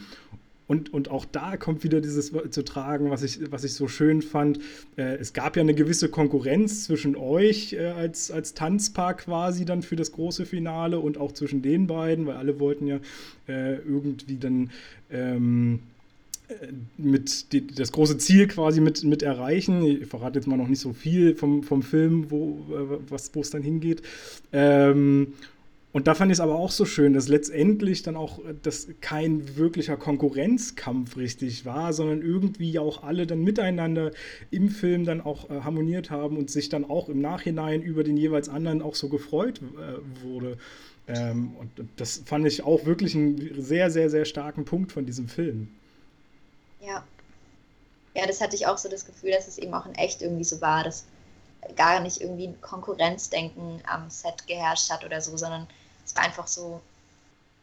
Und, und auch da kommt wieder dieses zu tragen, was ich, was ich so schön fand. Äh, es gab ja eine gewisse Konkurrenz zwischen euch äh, als, als Tanzpaar quasi dann für das große Finale und auch zwischen den beiden, weil alle wollten ja äh, irgendwie dann ähm, äh, mit die, das große Ziel quasi mit, mit erreichen. Ich verrate jetzt mal noch nicht so viel vom, vom Film, wo äh, es dann hingeht. Ähm, und da fand ich es aber auch so schön, dass letztendlich dann auch das kein wirklicher Konkurrenzkampf richtig war, sondern irgendwie auch alle dann miteinander im Film dann auch äh, harmoniert haben und sich dann auch im Nachhinein über den jeweils anderen auch so gefreut äh, wurde. Ähm, und das fand ich auch wirklich einen sehr, sehr, sehr starken Punkt von diesem Film. Ja. Ja, das hatte ich auch so das Gefühl, dass es eben auch in echt irgendwie so war, dass gar nicht irgendwie ein Konkurrenzdenken am Set geherrscht hat oder so, sondern es war einfach so,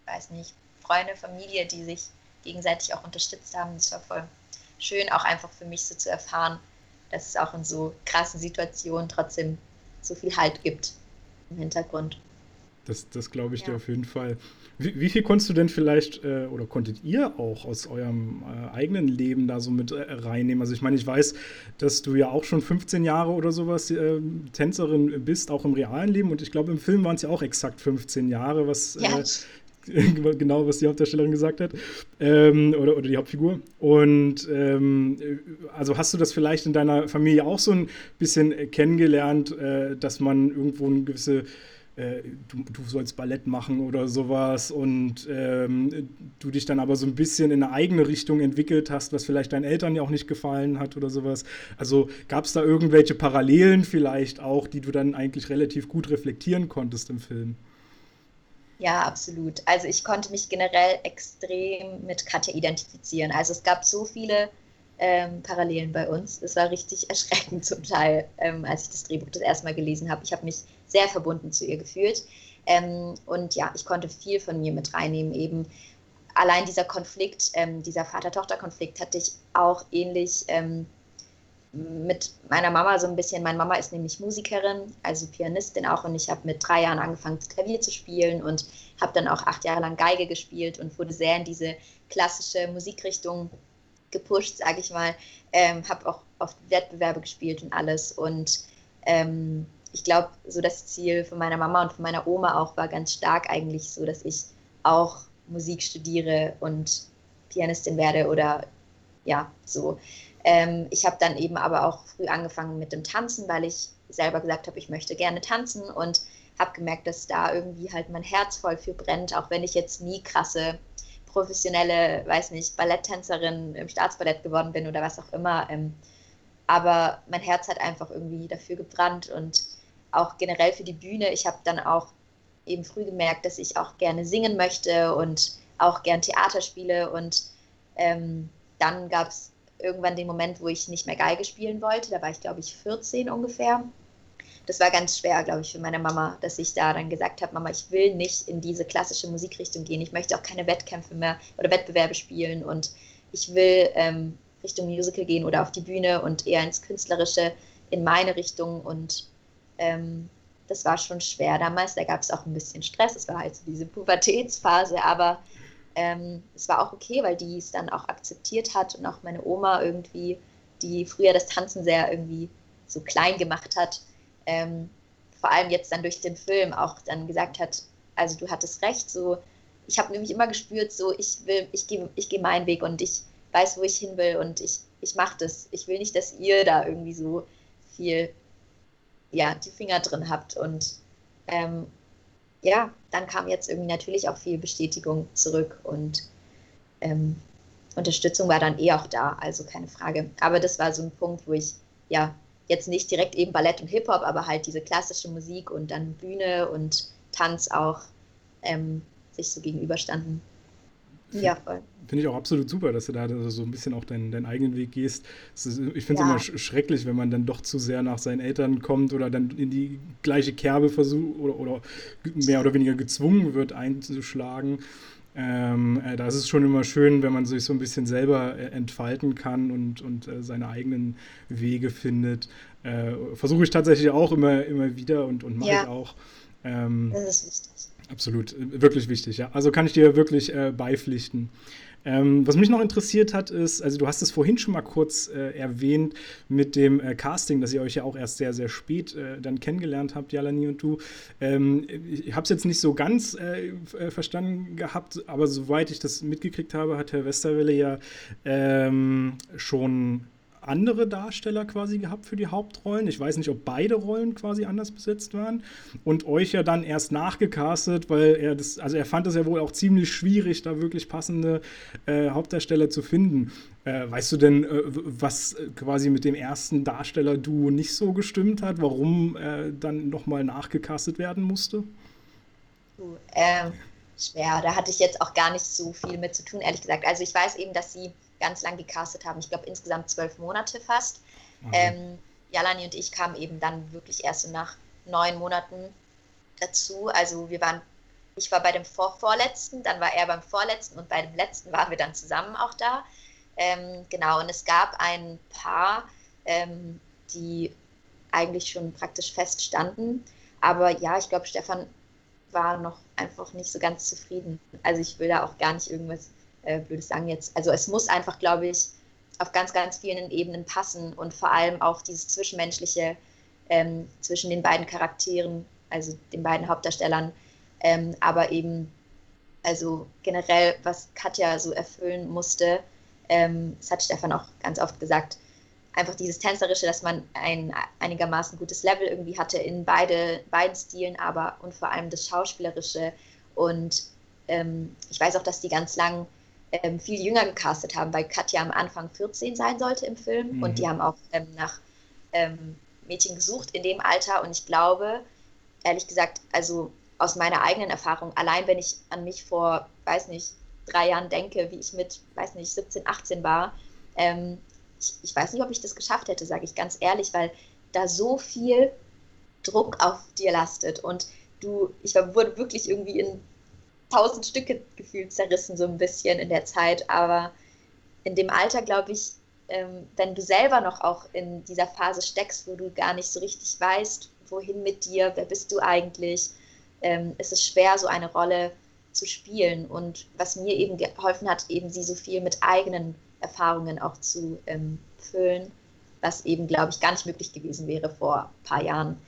weiß nicht, Freunde, Familie, die sich gegenseitig auch unterstützt haben. Das war voll schön, auch einfach für mich so zu erfahren, dass es auch in so krassen Situationen trotzdem so viel Halt gibt im Hintergrund. Das, das glaube ich ja. dir auf jeden Fall. Wie, wie, viel konntest du denn vielleicht äh, oder konntet ihr auch aus eurem äh, eigenen Leben da so mit äh, reinnehmen? Also ich meine, ich weiß, dass du ja auch schon 15 Jahre oder sowas äh, Tänzerin bist, auch im realen Leben. Und ich glaube, im Film waren es ja auch exakt 15 Jahre, was ja. Äh, (laughs) genau, was die Hauptdarstellerin gesagt hat, ähm, oder, oder die Hauptfigur. Und ähm, also hast du das vielleicht in deiner Familie auch so ein bisschen kennengelernt, äh, dass man irgendwo eine gewisse äh, du, du, sollst Ballett machen oder sowas und ähm, du dich dann aber so ein bisschen in eine eigene Richtung entwickelt hast, was vielleicht deinen Eltern ja auch nicht gefallen hat oder sowas. Also gab es da irgendwelche Parallelen vielleicht auch, die du dann eigentlich relativ gut reflektieren konntest im Film? Ja, absolut. Also ich konnte mich generell extrem mit Katja identifizieren. Also es gab so viele ähm, Parallelen bei uns. Es war richtig (laughs) erschreckend zum Teil, ähm, als ich das Drehbuch das erste Mal gelesen habe. Ich habe mich sehr verbunden zu ihr gefühlt. Ähm, und ja, ich konnte viel von mir mit reinnehmen. Eben allein dieser Konflikt, ähm, dieser Vater-Tochter-Konflikt hatte ich auch ähnlich ähm, mit meiner Mama so ein bisschen. Meine Mama ist nämlich Musikerin, also Pianistin auch. Und ich habe mit drei Jahren angefangen, Klavier zu spielen und habe dann auch acht Jahre lang Geige gespielt und wurde sehr in diese klassische Musikrichtung gepusht, sage ich mal. Ähm, habe auch oft Wettbewerbe gespielt und alles. Und ähm, ich glaube, so das Ziel von meiner Mama und von meiner Oma auch war ganz stark eigentlich so, dass ich auch Musik studiere und Pianistin werde oder ja, so. Ähm, ich habe dann eben aber auch früh angefangen mit dem Tanzen, weil ich selber gesagt habe, ich möchte gerne tanzen und habe gemerkt, dass da irgendwie halt mein Herz voll für brennt, auch wenn ich jetzt nie krasse professionelle, weiß nicht, Balletttänzerin im Staatsballett geworden bin oder was auch immer. Ähm, aber mein Herz hat einfach irgendwie dafür gebrannt und auch generell für die Bühne. Ich habe dann auch eben früh gemerkt, dass ich auch gerne singen möchte und auch gern Theater spiele. Und ähm, dann gab es irgendwann den Moment, wo ich nicht mehr Geige spielen wollte. Da war ich, glaube ich, 14 ungefähr das war ganz schwer, glaube ich, für meine Mama, dass ich da dann gesagt habe, Mama, ich will nicht in diese klassische Musikrichtung gehen. Ich möchte auch keine Wettkämpfe mehr oder Wettbewerbe spielen und ich will ähm, Richtung Musical gehen oder auf die Bühne und eher ins Künstlerische, in meine Richtung. Und ähm, das war schon schwer damals. Da gab es auch ein bisschen Stress. Es war halt so diese Pubertätsphase, aber ähm, es war auch okay, weil die es dann auch akzeptiert hat und auch meine Oma irgendwie, die früher das Tanzen sehr irgendwie so klein gemacht hat, ähm, vor allem jetzt dann durch den Film auch dann gesagt hat, also du hattest recht, so ich habe nämlich immer gespürt, so ich will, ich gehe ich geh meinen Weg und ich weiß, wo ich hin will und ich, ich mache das. Ich will nicht, dass ihr da irgendwie so viel, ja, die Finger drin habt. Und ähm, ja, dann kam jetzt irgendwie natürlich auch viel Bestätigung zurück und ähm, Unterstützung war dann eh auch da, also keine Frage. Aber das war so ein Punkt, wo ich ja jetzt nicht direkt eben Ballett und Hip-Hop, aber halt diese klassische Musik und dann Bühne und Tanz auch ähm, sich so gegenüberstanden. Ja, voll. Finde ich auch absolut super, dass du da so ein bisschen auch deinen, deinen eigenen Weg gehst. Ist, ich finde es ja. immer sch schrecklich, wenn man dann doch zu sehr nach seinen Eltern kommt oder dann in die gleiche Kerbe versucht oder, oder mehr oder weniger gezwungen wird einzuschlagen. Ähm, äh, da ist es schon immer schön, wenn man sich so ein bisschen selber äh, entfalten kann und, und äh, seine eigenen Wege findet. Äh, Versuche ich tatsächlich auch immer, immer wieder und, und mache ja. ich auch. Ähm, das ist wichtig. Absolut, wirklich wichtig, ja. Also kann ich dir wirklich äh, beipflichten. Ähm, was mich noch interessiert hat, ist, also du hast es vorhin schon mal kurz äh, erwähnt mit dem äh, Casting, dass ihr euch ja auch erst sehr, sehr spät äh, dann kennengelernt habt, Jalani und du. Ähm, ich habe es jetzt nicht so ganz äh, äh, verstanden gehabt, aber soweit ich das mitgekriegt habe, hat Herr Westerwelle ja ähm, schon andere Darsteller quasi gehabt für die Hauptrollen. Ich weiß nicht, ob beide Rollen quasi anders besetzt waren. Und euch ja dann erst nachgecastet, weil er das, also er fand es ja wohl auch ziemlich schwierig, da wirklich passende äh, Hauptdarsteller zu finden. Äh, weißt du denn, äh, was quasi mit dem ersten Darsteller-Duo nicht so gestimmt hat, warum äh, dann nochmal nachgecastet werden musste? Ähm, schwer, da hatte ich jetzt auch gar nicht so viel mit zu tun, ehrlich gesagt. Also ich weiß eben, dass sie ganz lang gecastet haben. Ich glaube insgesamt zwölf Monate fast. Mhm. Ähm, Jalani und ich kamen eben dann wirklich erst so nach neun Monaten dazu. Also wir waren ich war bei dem vor vorletzten, dann war er beim vorletzten und bei dem letzten waren wir dann zusammen auch da. Ähm, genau, und es gab ein paar, ähm, die eigentlich schon praktisch feststanden. Aber ja, ich glaube, Stefan war noch einfach nicht so ganz zufrieden. Also ich will da auch gar nicht irgendwas äh, Blödes sagen jetzt. Also es muss einfach, glaube ich, auf ganz, ganz vielen Ebenen passen und vor allem auch dieses Zwischenmenschliche ähm, zwischen den beiden Charakteren, also den beiden Hauptdarstellern, ähm, aber eben, also generell, was Katja so erfüllen musste, ähm, das hat Stefan auch ganz oft gesagt, einfach dieses Tänzerische, dass man ein einigermaßen gutes Level irgendwie hatte in beide, beiden Stilen, aber und vor allem das Schauspielerische. Und ähm, ich weiß auch, dass die ganz lang ähm, viel jünger gecastet haben, weil Katja am Anfang 14 sein sollte im Film. Mhm. und die haben auch ähm, nach ähm, Mädchen gesucht in dem Alter. Und ich glaube, ehrlich gesagt, also aus meiner eigenen Erfahrung, allein wenn ich an mich vor, weiß nicht, drei Jahren denke, wie ich mit, weiß nicht, 17, 18 war, ähm, ich, ich, weiß nicht, ob ich das geschafft hätte, sage ich ganz ehrlich, weil da so viel Druck auf dir lastet. Und du, ich war, wurde wirklich irgendwie in tausend Stücke gefühlt zerrissen, so ein bisschen in der Zeit, aber in dem Alter, glaube ich, ähm, wenn du selber noch auch in dieser Phase steckst, wo du gar nicht so richtig weißt, wohin mit dir, wer bist du eigentlich, ähm, ist es schwer, so eine Rolle zu spielen. Und was mir eben geholfen hat, eben sie so viel mit eigenen Erfahrungen auch zu ähm, füllen, was eben, glaube ich, gar nicht möglich gewesen wäre vor ein paar Jahren.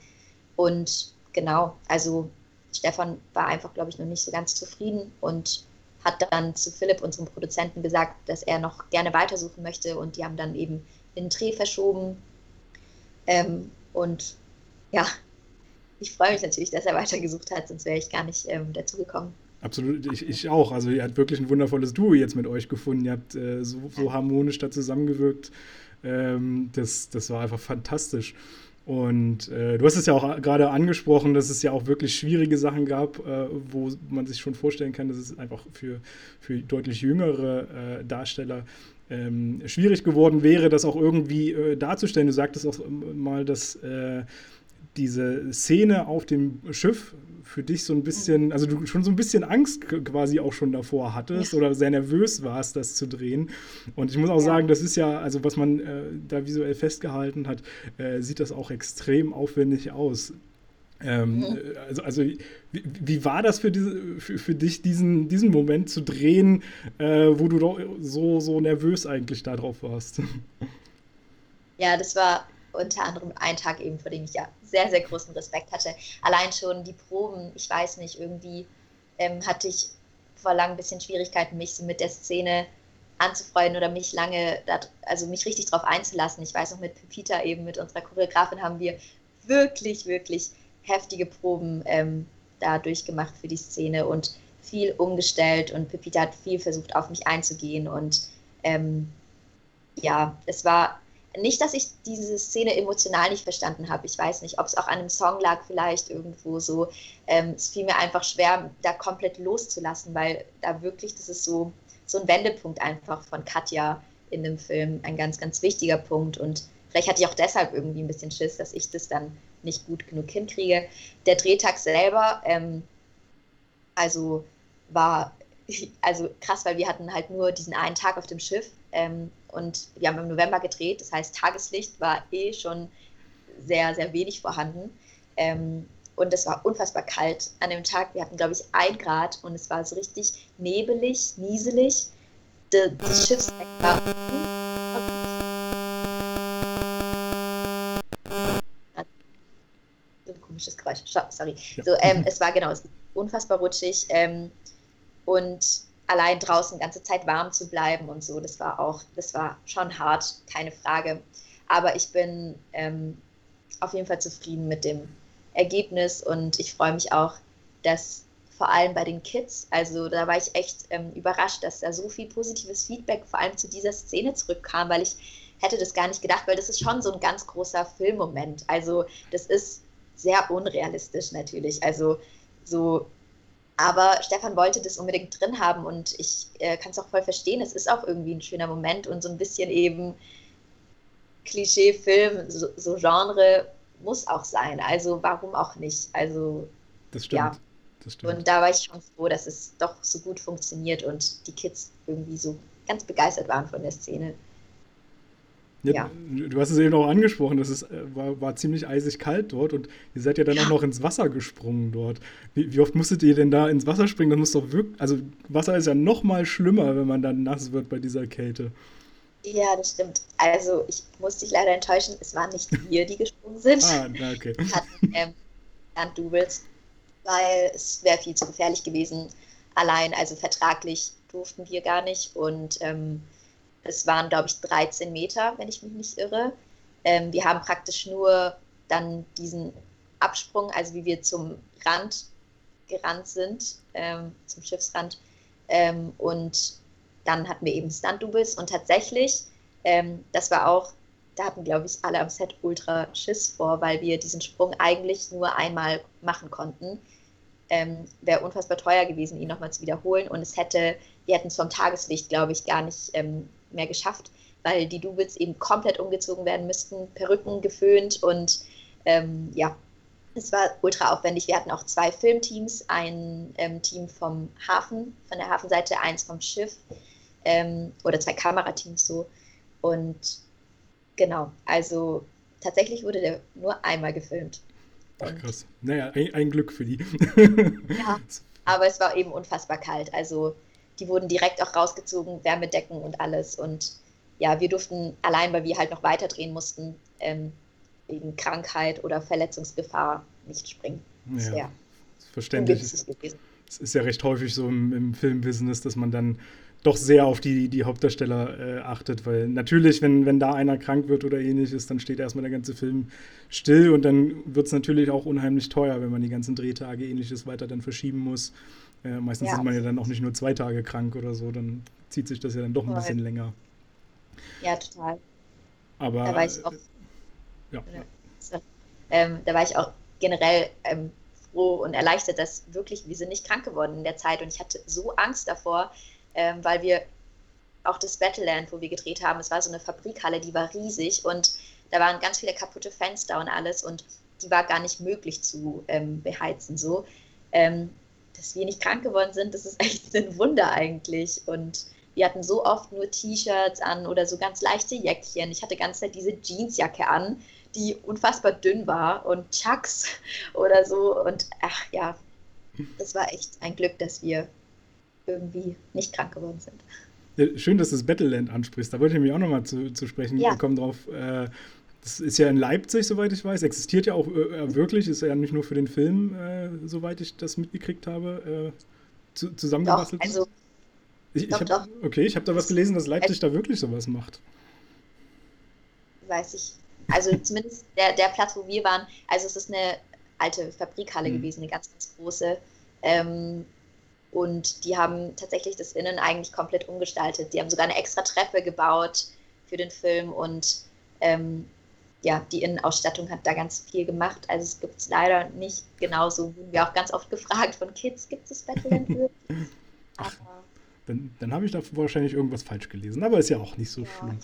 Und genau, also Stefan war einfach, glaube ich, noch nicht so ganz zufrieden und hat dann zu Philipp, unserem Produzenten, gesagt, dass er noch gerne weitersuchen möchte und die haben dann eben den Dreh verschoben. Ähm, und ja, ich freue mich natürlich, dass er weitergesucht hat, sonst wäre ich gar nicht ähm, dazu gekommen. Absolut, ich, ich auch. Also ihr habt wirklich ein wundervolles Duo jetzt mit euch gefunden. Ihr habt äh, so, so, harmonisch da zusammengewirkt. Ähm, das, das war einfach fantastisch. Und äh, du hast es ja auch gerade angesprochen, dass es ja auch wirklich schwierige Sachen gab, äh, wo man sich schon vorstellen kann, dass es einfach für, für deutlich jüngere äh, Darsteller ähm, schwierig geworden wäre, das auch irgendwie äh, darzustellen. Du sagtest auch mal, dass äh, diese Szene auf dem Schiff für dich so ein bisschen, also du schon so ein bisschen Angst quasi auch schon davor hattest ja. oder sehr nervös warst, das zu drehen. Und ich muss auch ja. sagen, das ist ja, also was man äh, da visuell festgehalten hat, äh, sieht das auch extrem aufwendig aus. Ähm, mhm. Äh, also, also wie, wie, war das für, diese, für, für, dich, diesen, diesen Moment zu drehen, äh, wo du doch so, so nervös eigentlich darauf warst? (laughs) Ja, das war unter anderem ein Tag eben, vor dem ich ja sehr, sehr großen Respekt hatte. Allein schon die Proben, ich weiß nicht, irgendwie ähm, hatte ich vor lang ein bisschen Schwierigkeiten, mich so mit der Szene anzufreuen oder mich lange, dat, also mich richtig drauf einzulassen. Ich weiß noch, mit Pepita eben, mit unserer Choreografin, haben wir wirklich, wirklich heftige Proben ähm, da durchgemacht für die Szene und viel umgestellt und Pepita hat viel versucht, auf mich einzugehen und ähm, ja, es war nicht, dass ich diese Szene emotional nicht verstanden habe. Ich weiß nicht, ob es auch an einem Song lag, vielleicht irgendwo so. Ähm, es fiel mir einfach schwer, da komplett loszulassen, weil da wirklich, das ist so, so ein Wendepunkt einfach von Katja in dem Film, ein ganz, ganz wichtiger Punkt. Und vielleicht hatte ich auch deshalb irgendwie ein bisschen Schiss, dass ich das dann nicht gut genug hinkriege. Der Drehtag selber, ähm, also war also krass, weil wir hatten halt nur diesen einen Tag auf dem Schiff ähm, und wir haben im November gedreht, das heißt Tageslicht war eh schon sehr, sehr wenig vorhanden. Ähm, und es war unfassbar kalt an dem Tag. Wir hatten, glaube ich, ein Grad und es war so richtig nebelig, nieselig. De, das Schiffsdeck war so ein komisches Geräusch, sorry. So, ähm, es war genau unfassbar rutschig ähm, und allein draußen die ganze Zeit warm zu bleiben und so, das war auch, das war schon hart, keine Frage. Aber ich bin ähm, auf jeden Fall zufrieden mit dem Ergebnis und ich freue mich auch, dass vor allem bei den Kids, also da war ich echt ähm, überrascht, dass da so viel positives Feedback vor allem zu dieser Szene zurückkam, weil ich hätte das gar nicht gedacht, weil das ist schon so ein ganz großer Filmmoment. Also das ist sehr unrealistisch natürlich. Also so aber Stefan wollte das unbedingt drin haben und ich äh, kann es auch voll verstehen. Es ist auch irgendwie ein schöner Moment und so ein bisschen eben Klischee-Film, so, so, Genre muss auch sein. Also warum auch nicht? Also das stimmt. Ja. Und da war ich schon froh, dass es doch so gut funktioniert und die Kids irgendwie so ganz begeistert waren von der Szene. Ja. Du hast es eben auch angesprochen, dass es äh, war, war, ziemlich eisig kalt dort und ihr seid ja dann ja. auch noch ins Wasser gesprungen dort. Wie, wie, oft musstet ihr denn da ins Wasser springen? Das muss doch wirklich, also Wasser ist ja noch mal schlimmer, wenn man dann nass wird bei dieser Kälte. Ja, das stimmt. Also ich muss dich leider enttäuschen, es waren nicht wir, die gesprungen sind. ah, okay. Wir (laughs) hatten ähm, Doubles, weil es wäre viel zu gefährlich gewesen. Allein, also vertraglich durften wir gar nicht und ähm, es waren, glaube ich, 13 Meter, wenn ich mich nicht irre. Ähm, wir haben praktisch nur dann diesen Absprung, also wie wir zum Rand gerannt sind, ähm, zum Schiffsrand. Ähm, und dann hatten wir eben Stunt-Doubles und tatsächlich, ähm, das war auch, da hatten, glaube ich, alle am Set ultra Schiss vor, weil wir diesen Sprung eigentlich nur einmal machen konnten. Ähm, Wäre unfassbar teuer gewesen, ihn nochmal zu wiederholen und es hätte, wir hätten es vom Tageslicht, glaube ich, gar nicht ähm, mehr geschafft, weil die Doubles eben komplett umgezogen werden müssten, Perücken geföhnt und ähm, ja, es war ultra aufwendig. Wir hatten auch zwei Filmteams, ein ähm, Team vom Hafen, von der Hafenseite, eins vom Schiff ähm, oder zwei Kamerateams so. Und genau, also tatsächlich wurde der nur einmal gefilmt. Ach krass. Naja, ein, ein Glück für die. ja, (laughs) aber es war eben unfassbar kalt. Also die wurden direkt auch rausgezogen, Wärmedecken und alles. Und ja, wir durften allein, weil wir halt noch weiter drehen mussten, ähm, wegen Krankheit oder Verletzungsgefahr nicht springen. Das ja, verständlich. Es ist ja recht häufig so im, im Filmbusiness, dass man dann doch sehr auf die, die Hauptdarsteller äh, achtet, weil natürlich, wenn, wenn da einer krank wird oder ähnliches, dann steht erstmal der ganze Film still und dann wird es natürlich auch unheimlich teuer, wenn man die ganzen Drehtage ähnliches weiter dann verschieben muss. Äh, meistens ja. ist man ja dann auch nicht nur zwei Tage krank oder so, dann zieht sich das ja dann doch ein bisschen länger. Ja, total. Aber. Da war ich auch. Äh, ja. Ähm, da war ich auch generell ähm, froh und erleichtert, dass wirklich, wir sind nicht krank geworden in der Zeit und ich hatte so Angst davor, ähm, weil wir auch das Battleland, wo wir gedreht haben, es war so eine Fabrikhalle, die war riesig und da waren ganz viele kaputte Fenster und alles und die war gar nicht möglich zu ähm, beheizen so. Ähm, dass wir nicht krank geworden sind, das ist (laughs) echt ein Wunder eigentlich. Und wir hatten so oft nur T-Shirts an oder so ganz leichte Jäckchen. Ich hatte ganz Zeit diese Jeansjacke an, die unfassbar dünn war und Chucks (laughs) oder so. Und ach ja, das war echt ein Glück, dass wir irgendwie nicht krank geworden sind. schön, dass du das Battleland ansprichst. Da wollte ich mich auch nochmal zu, zu sprechen ja. kommen drauf. Äh, das ist ja in Leipzig, soweit ich weiß. Existiert ja auch äh, wirklich, ist ja nicht nur für den Film, äh, soweit ich das mitgekriegt habe, äh, zu, zusammengebastelt. Doch, also, ich, ich hab, okay, ich habe da was gelesen, dass Leipzig da wirklich sowas macht. Weiß ich. Also zumindest der, der Platz, wo wir waren, also es ist eine alte Fabrikhalle mhm. gewesen, eine ganz, ganz große. Ähm, und die haben tatsächlich das Innen eigentlich komplett umgestaltet. Die haben sogar eine extra Treppe gebaut für den Film und ähm, ja, die Innenausstattung hat da ganz viel gemacht. Also es gibt es leider nicht genauso. Wurden wir auch ganz oft gefragt von Kids, gibt es Battleland wirklich? Aber (laughs) dann, dann habe ich da wahrscheinlich irgendwas falsch gelesen, aber ist ja auch nicht so ja, schlimm.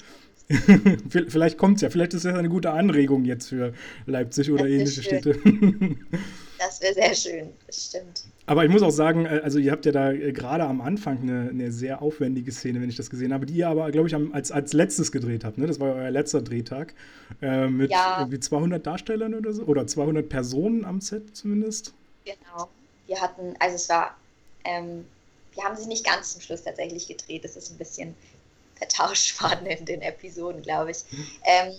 (laughs) vielleicht kommt es ja, vielleicht ist das eine gute Anregung jetzt für Leipzig oder ähnliche schön. Städte. (laughs) das wäre sehr schön, das stimmt. Aber ich muss auch sagen, äh, also ihr habt ja da äh, gerade am Anfang eine, eine, sehr aufwendige Szene, wenn ich das gesehen habe, die ihr aber, glaube ich, als, als letztes gedreht habt. Ne? Das war euer letzter Drehtag äh, mit ja. irgendwie 200 Darstellern oder so, oder 200 Personen am Set zumindest. Genau. Wir hatten, also es war, ähm, wir haben sie nicht ganz zum Schluss tatsächlich gedreht. Das ist ein bisschen vertauscht (laughs) worden in den Episoden, glaube ich. Mhm. Ähm,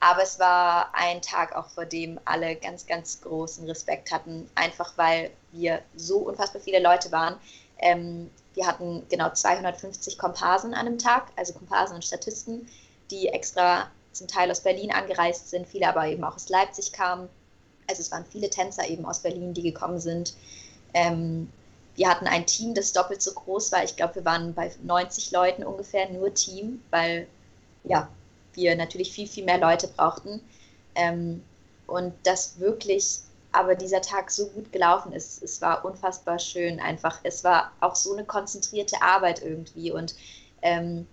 aber es war ein Tag auch, vor dem alle ganz, ganz großen Respekt hatten, einfach weil wir so unfassbar viele Leute waren. Ähm, wir hatten genau 250 Komparsen an einem Tag, also Komparsen und Statisten, die extra zum Teil aus Berlin angereist sind, viele aber eben auch aus Leipzig kamen. Also es waren viele Tänzer eben aus Berlin, die gekommen sind. Ähm, wir hatten ein Team, das doppelt so groß war. Ich glaube, wir waren bei 90 Leuten ungefähr, nur Team, weil ja, wir natürlich viel, viel mehr Leute brauchten. Ähm, und das wirklich aber dieser Tag so gut gelaufen ist. Es war unfassbar schön einfach. Es war auch so eine konzentrierte Arbeit irgendwie. Und ähm,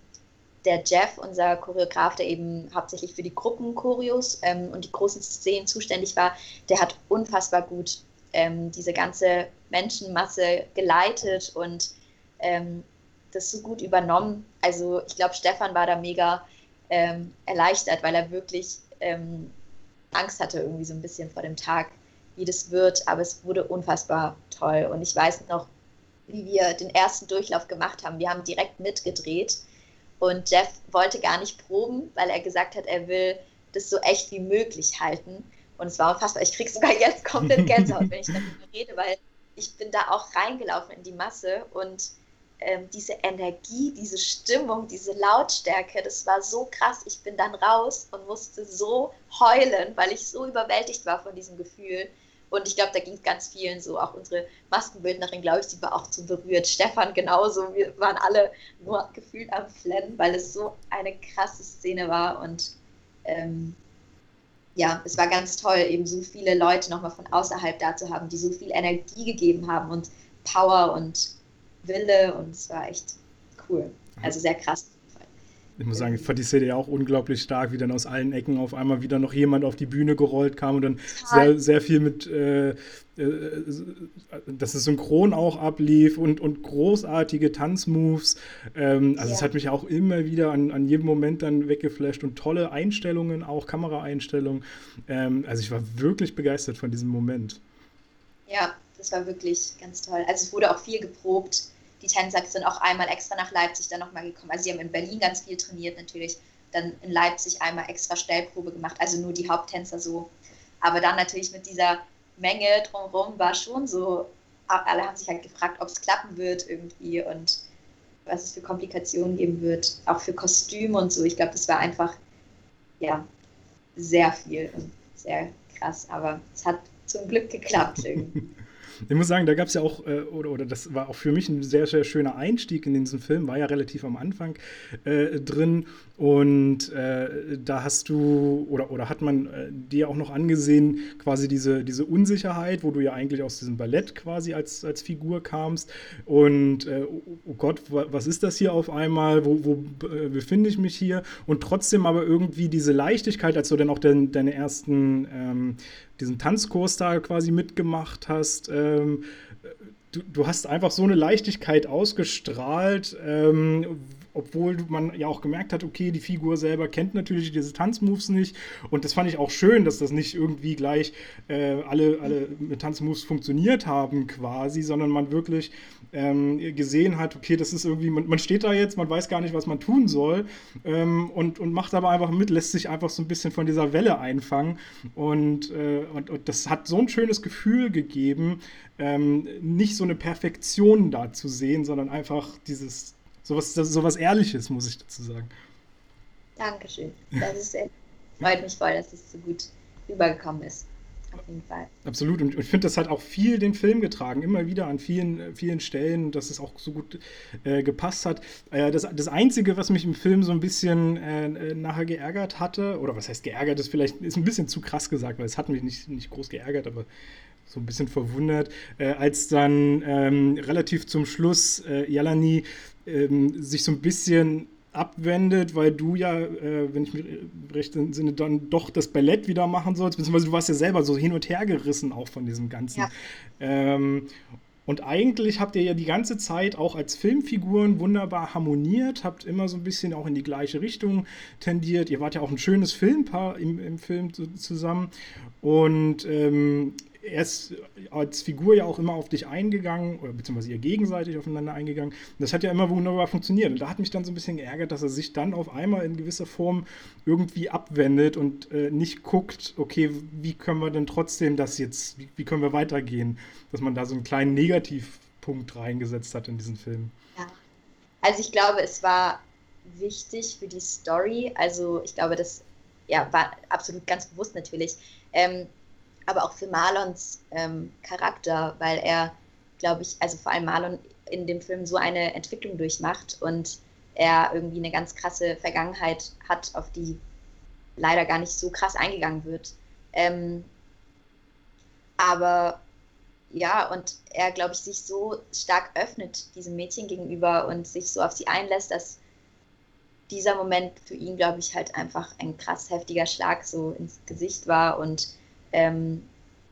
der Jeff, unser Choreograf, der eben hauptsächlich für die Gruppenchoreos ähm, und die großen Szenen zuständig war, der hat unfassbar gut ähm, diese ganze Menschenmasse geleitet und ähm, das so gut übernommen. Also ich glaube, Stefan war da mega ähm, erleichtert, weil er wirklich ähm, Angst hatte irgendwie so ein bisschen vor dem Tag, wie das wird. Aber es wurde unfassbar toll. Und ich weiß noch, wie wir den ersten Durchlauf gemacht haben. Wir haben direkt mitgedreht und Jeff wollte gar nicht proben, weil er gesagt hat, er will das so echt wie möglich halten. Und es war unfassbar. Ich kriege sogar jetzt komplett Gänsehaut, wenn ich darüber (laughs) rede, weil ich bin da auch reingelaufen in die Masse und ähm, diese Energie, diese Stimmung, diese Lautstärke, das war so krass. Ich bin dann raus und musste so heulen, weil ich so überwältigt war von diesem Gefühl. Und ich glaube, da ging es ganz vielen so, auch unsere Maskenbildnerin, glaube ich, die war auch so berührt. Stefan genauso, wir waren alle nur gefühlt am Flennen, weil es so eine krasse Szene war. Und ähm, ja, es war ganz toll, eben so viele Leute nochmal von außerhalb da zu haben, die so viel Energie gegeben haben und Power und Wille. Und es war echt cool. Also sehr krass. Ich muss sagen, ich fand die Szene auch unglaublich stark, wie dann aus allen Ecken auf einmal wieder noch jemand auf die Bühne gerollt kam und dann sehr, sehr viel mit, äh, äh, dass es synchron auch ablief und, und großartige Tanzmoves. Ähm, also ja. es hat mich auch immer wieder an, an jedem Moment dann weggeflasht und tolle Einstellungen, auch Kameraeinstellungen. Ähm, also ich war wirklich begeistert von diesem Moment. Ja, das war wirklich ganz toll. Also es wurde auch viel geprobt die Tänzer sind auch einmal extra nach Leipzig dann nochmal gekommen. Also sie haben in Berlin ganz viel trainiert natürlich, dann in Leipzig einmal extra Stellprobe gemacht, also nur die Haupttänzer so. Aber dann natürlich mit dieser Menge drumherum war schon so, alle haben sich halt gefragt, ob es klappen wird irgendwie und was es für Komplikationen geben wird, auch für Kostüme und so. Ich glaube, das war einfach, ja, sehr viel und sehr krass, aber es hat zum Glück geklappt (laughs) irgendwie. Ich muss sagen, da gab es ja auch, äh, oder, oder das war auch für mich ein sehr, sehr schöner Einstieg in diesen Film, war ja relativ am Anfang äh, drin. Und äh, da hast du, oder, oder hat man äh, dir auch noch angesehen, quasi diese, diese Unsicherheit, wo du ja eigentlich aus diesem Ballett quasi als, als Figur kamst. Und äh, oh Gott, was ist das hier auf einmal? Wo, wo äh, befinde ich mich hier? Und trotzdem aber irgendwie diese Leichtigkeit, als du dann auch den, deine ersten ähm, diesen Tanzkurs da quasi mitgemacht hast. Ähm, du, du, hast einfach so eine Leichtigkeit ausgestrahlt, ähm, obwohl man ja auch gemerkt hat, okay, die Figur selber kennt natürlich diese Tanzmoves nicht. Und das fand ich auch schön, dass das nicht irgendwie gleich äh, alle, alle Tanzmoves funktioniert haben quasi, sondern man wirklich ähm, gesehen hat, okay, das ist irgendwie, man, man, steht da jetzt, man weiß gar nicht, was man tun soll ähm, und, und macht aber einfach mit, lässt sich einfach so ein bisschen von dieser Welle einfangen. Und, äh, und, und das hat so ein schönes Gefühl gegeben, ähm, nicht so eine Perfektion da zu sehen, sondern einfach dieses sowas, sowas Ehrliches, muss ich dazu sagen. Dankeschön. (laughs) Das ist sehr, freut mich voll, dass es so gut rübergekommen ist. Auf jeden Fall. Absolut. Und ich finde, das hat auch viel den Film getragen, immer wieder an vielen, vielen Stellen, dass es auch so gut äh, gepasst hat. Äh, das, das Einzige, was mich im Film so ein bisschen äh, nachher geärgert hatte, oder was heißt geärgert, ist vielleicht ist ein bisschen zu krass gesagt, weil es hat mich nicht, nicht groß geärgert, aber so ein bisschen verwundert, äh, als dann ähm, relativ zum Schluss äh, Jalani ähm, sich so ein bisschen abwendet, weil du ja, äh, wenn ich mich recht entsinne, dann doch das Ballett wieder machen sollst, beziehungsweise du warst ja selber so hin und her gerissen auch von diesem Ganzen. Ja. Ähm, und eigentlich habt ihr ja die ganze Zeit auch als Filmfiguren wunderbar harmoniert, habt immer so ein bisschen auch in die gleiche Richtung tendiert. Ihr wart ja auch ein schönes Filmpaar im, im Film zusammen. Und ähm, er ist als Figur ja auch immer auf dich eingegangen, oder beziehungsweise ihr gegenseitig aufeinander eingegangen. Das hat ja immer wunderbar funktioniert. Und da hat mich dann so ein bisschen geärgert, dass er sich dann auf einmal in gewisser Form irgendwie abwendet und äh, nicht guckt, okay, wie können wir denn trotzdem das jetzt, wie, wie, können wir weitergehen, dass man da so einen kleinen Negativpunkt reingesetzt hat in diesen Film. Ja. Also ich glaube, es war wichtig für die Story. Also ich glaube, das ja, war absolut ganz bewusst natürlich. Ähm, aber auch für Marlons ähm, Charakter, weil er, glaube ich, also vor allem Marlon in dem Film so eine Entwicklung durchmacht und er irgendwie eine ganz krasse Vergangenheit hat, auf die leider gar nicht so krass eingegangen wird. Ähm, aber ja, und er, glaube ich, sich so stark öffnet diesem Mädchen gegenüber und sich so auf sie einlässt, dass dieser Moment für ihn, glaube ich, halt einfach ein krass heftiger Schlag so ins Gesicht war und ähm,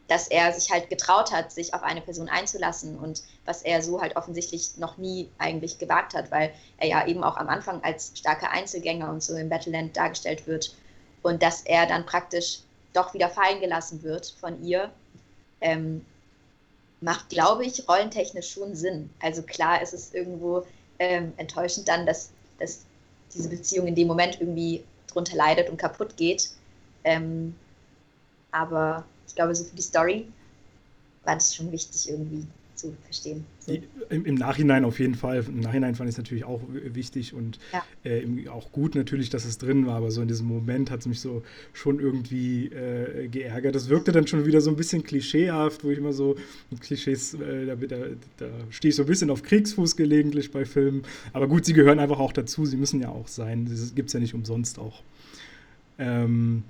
dass er sich halt getraut hat, sich auf eine Person einzulassen und was er so halt offensichtlich noch nie eigentlich gewagt hat, weil er ja eben auch am Anfang als starker Einzelgänger und so im Battleland dargestellt wird und dass er dann praktisch doch wieder fallen gelassen wird von ihr, ähm, macht, glaube ich, rollentechnisch schon Sinn. Also klar ist es irgendwo ähm, enttäuschend dann, dass, dass diese Beziehung in dem Moment irgendwie drunter leidet und kaputt geht. Ähm, aber ich glaube, so für die Story war das schon wichtig irgendwie zu verstehen. So. Im, Im, Nachhinein auf jeden Fall. Im Nachhinein fand ich es natürlich auch wichtig und ja. äh, auch gut natürlich, dass es drin war, aber so in diesem Moment hat es mich so schon irgendwie äh, geärgert. Das wirkte dann schon wieder so ein bisschen klischeehaft, wo ich immer so Klischees, äh, da, da, da stehe ich so ein bisschen auf Kriegsfuß gelegentlich bei Filmen. Aber gut, sie gehören einfach auch dazu, sie müssen ja auch sein. Das gibt es ja nicht umsonst auch. Ähm,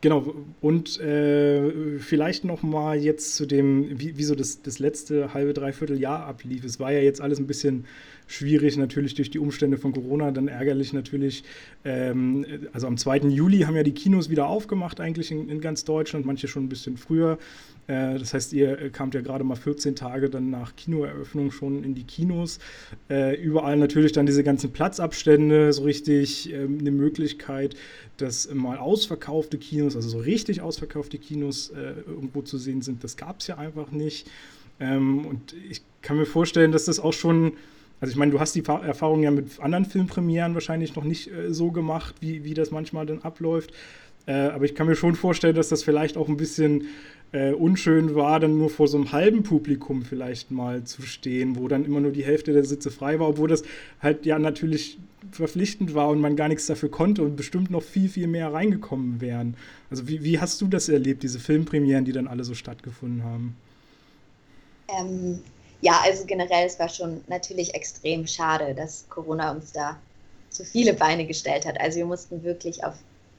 Genau, und äh, vielleicht noch mal jetzt zu dem, wie, wie so das, das letzte halbe, dreiviertel Jahr ablief. Es war ja jetzt alles ein bisschen schwierig, natürlich durch die Umstände von Corona, dann ärgerlich natürlich. Ähm, also am 2. Juli haben ja die Kinos wieder aufgemacht, eigentlich in, in ganz Deutschland, manche schon ein bisschen früher. Äh, das heißt, ihr kamt ja gerade mal 14 Tage dann nach Kinoeröffnung schon in die Kinos. Äh, überall natürlich dann diese ganzen Platzabstände, so richtig ähm, eine Möglichkeit, dass mal ausverkaufte Kinos, also so richtig ausverkaufte Kinos äh, irgendwo zu sehen sind. Das gab es ja einfach nicht. Ähm, und ich kann mir vorstellen, dass das auch schon also ich meine, du hast die Erfahrung ja mit anderen Filmpremieren wahrscheinlich noch nicht äh, so gemacht, wie, wie das manchmal dann abläuft. Äh, aber ich kann mir schon vorstellen, dass das vielleicht auch ein bisschen äh, unschön war, dann nur vor so einem halben Publikum vielleicht mal zu stehen, wo dann immer nur die Hälfte der Sitze frei war, obwohl das halt ja natürlich verpflichtend war und man gar nichts dafür konnte und bestimmt noch viel, viel mehr reingekommen wären. Also wie, wie hast du das erlebt, diese Filmpremieren, die dann alle so stattgefunden haben? Ähm, ja, also generell, es war schon natürlich extrem schade, dass Corona uns da so viele Beine gestellt hat. Also wir mussten wirklich auf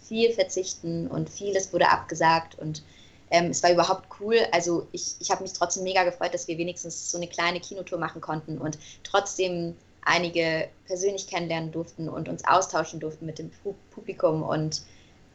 viel verzichten und vieles wurde abgesagt und ähm, es war überhaupt cool. Also ich, ich habe mich trotzdem mega gefreut, dass wir wenigstens so eine kleine Kinotour machen konnten und trotzdem einige persönlich kennenlernen durften und uns austauschen durften mit dem Publikum. Und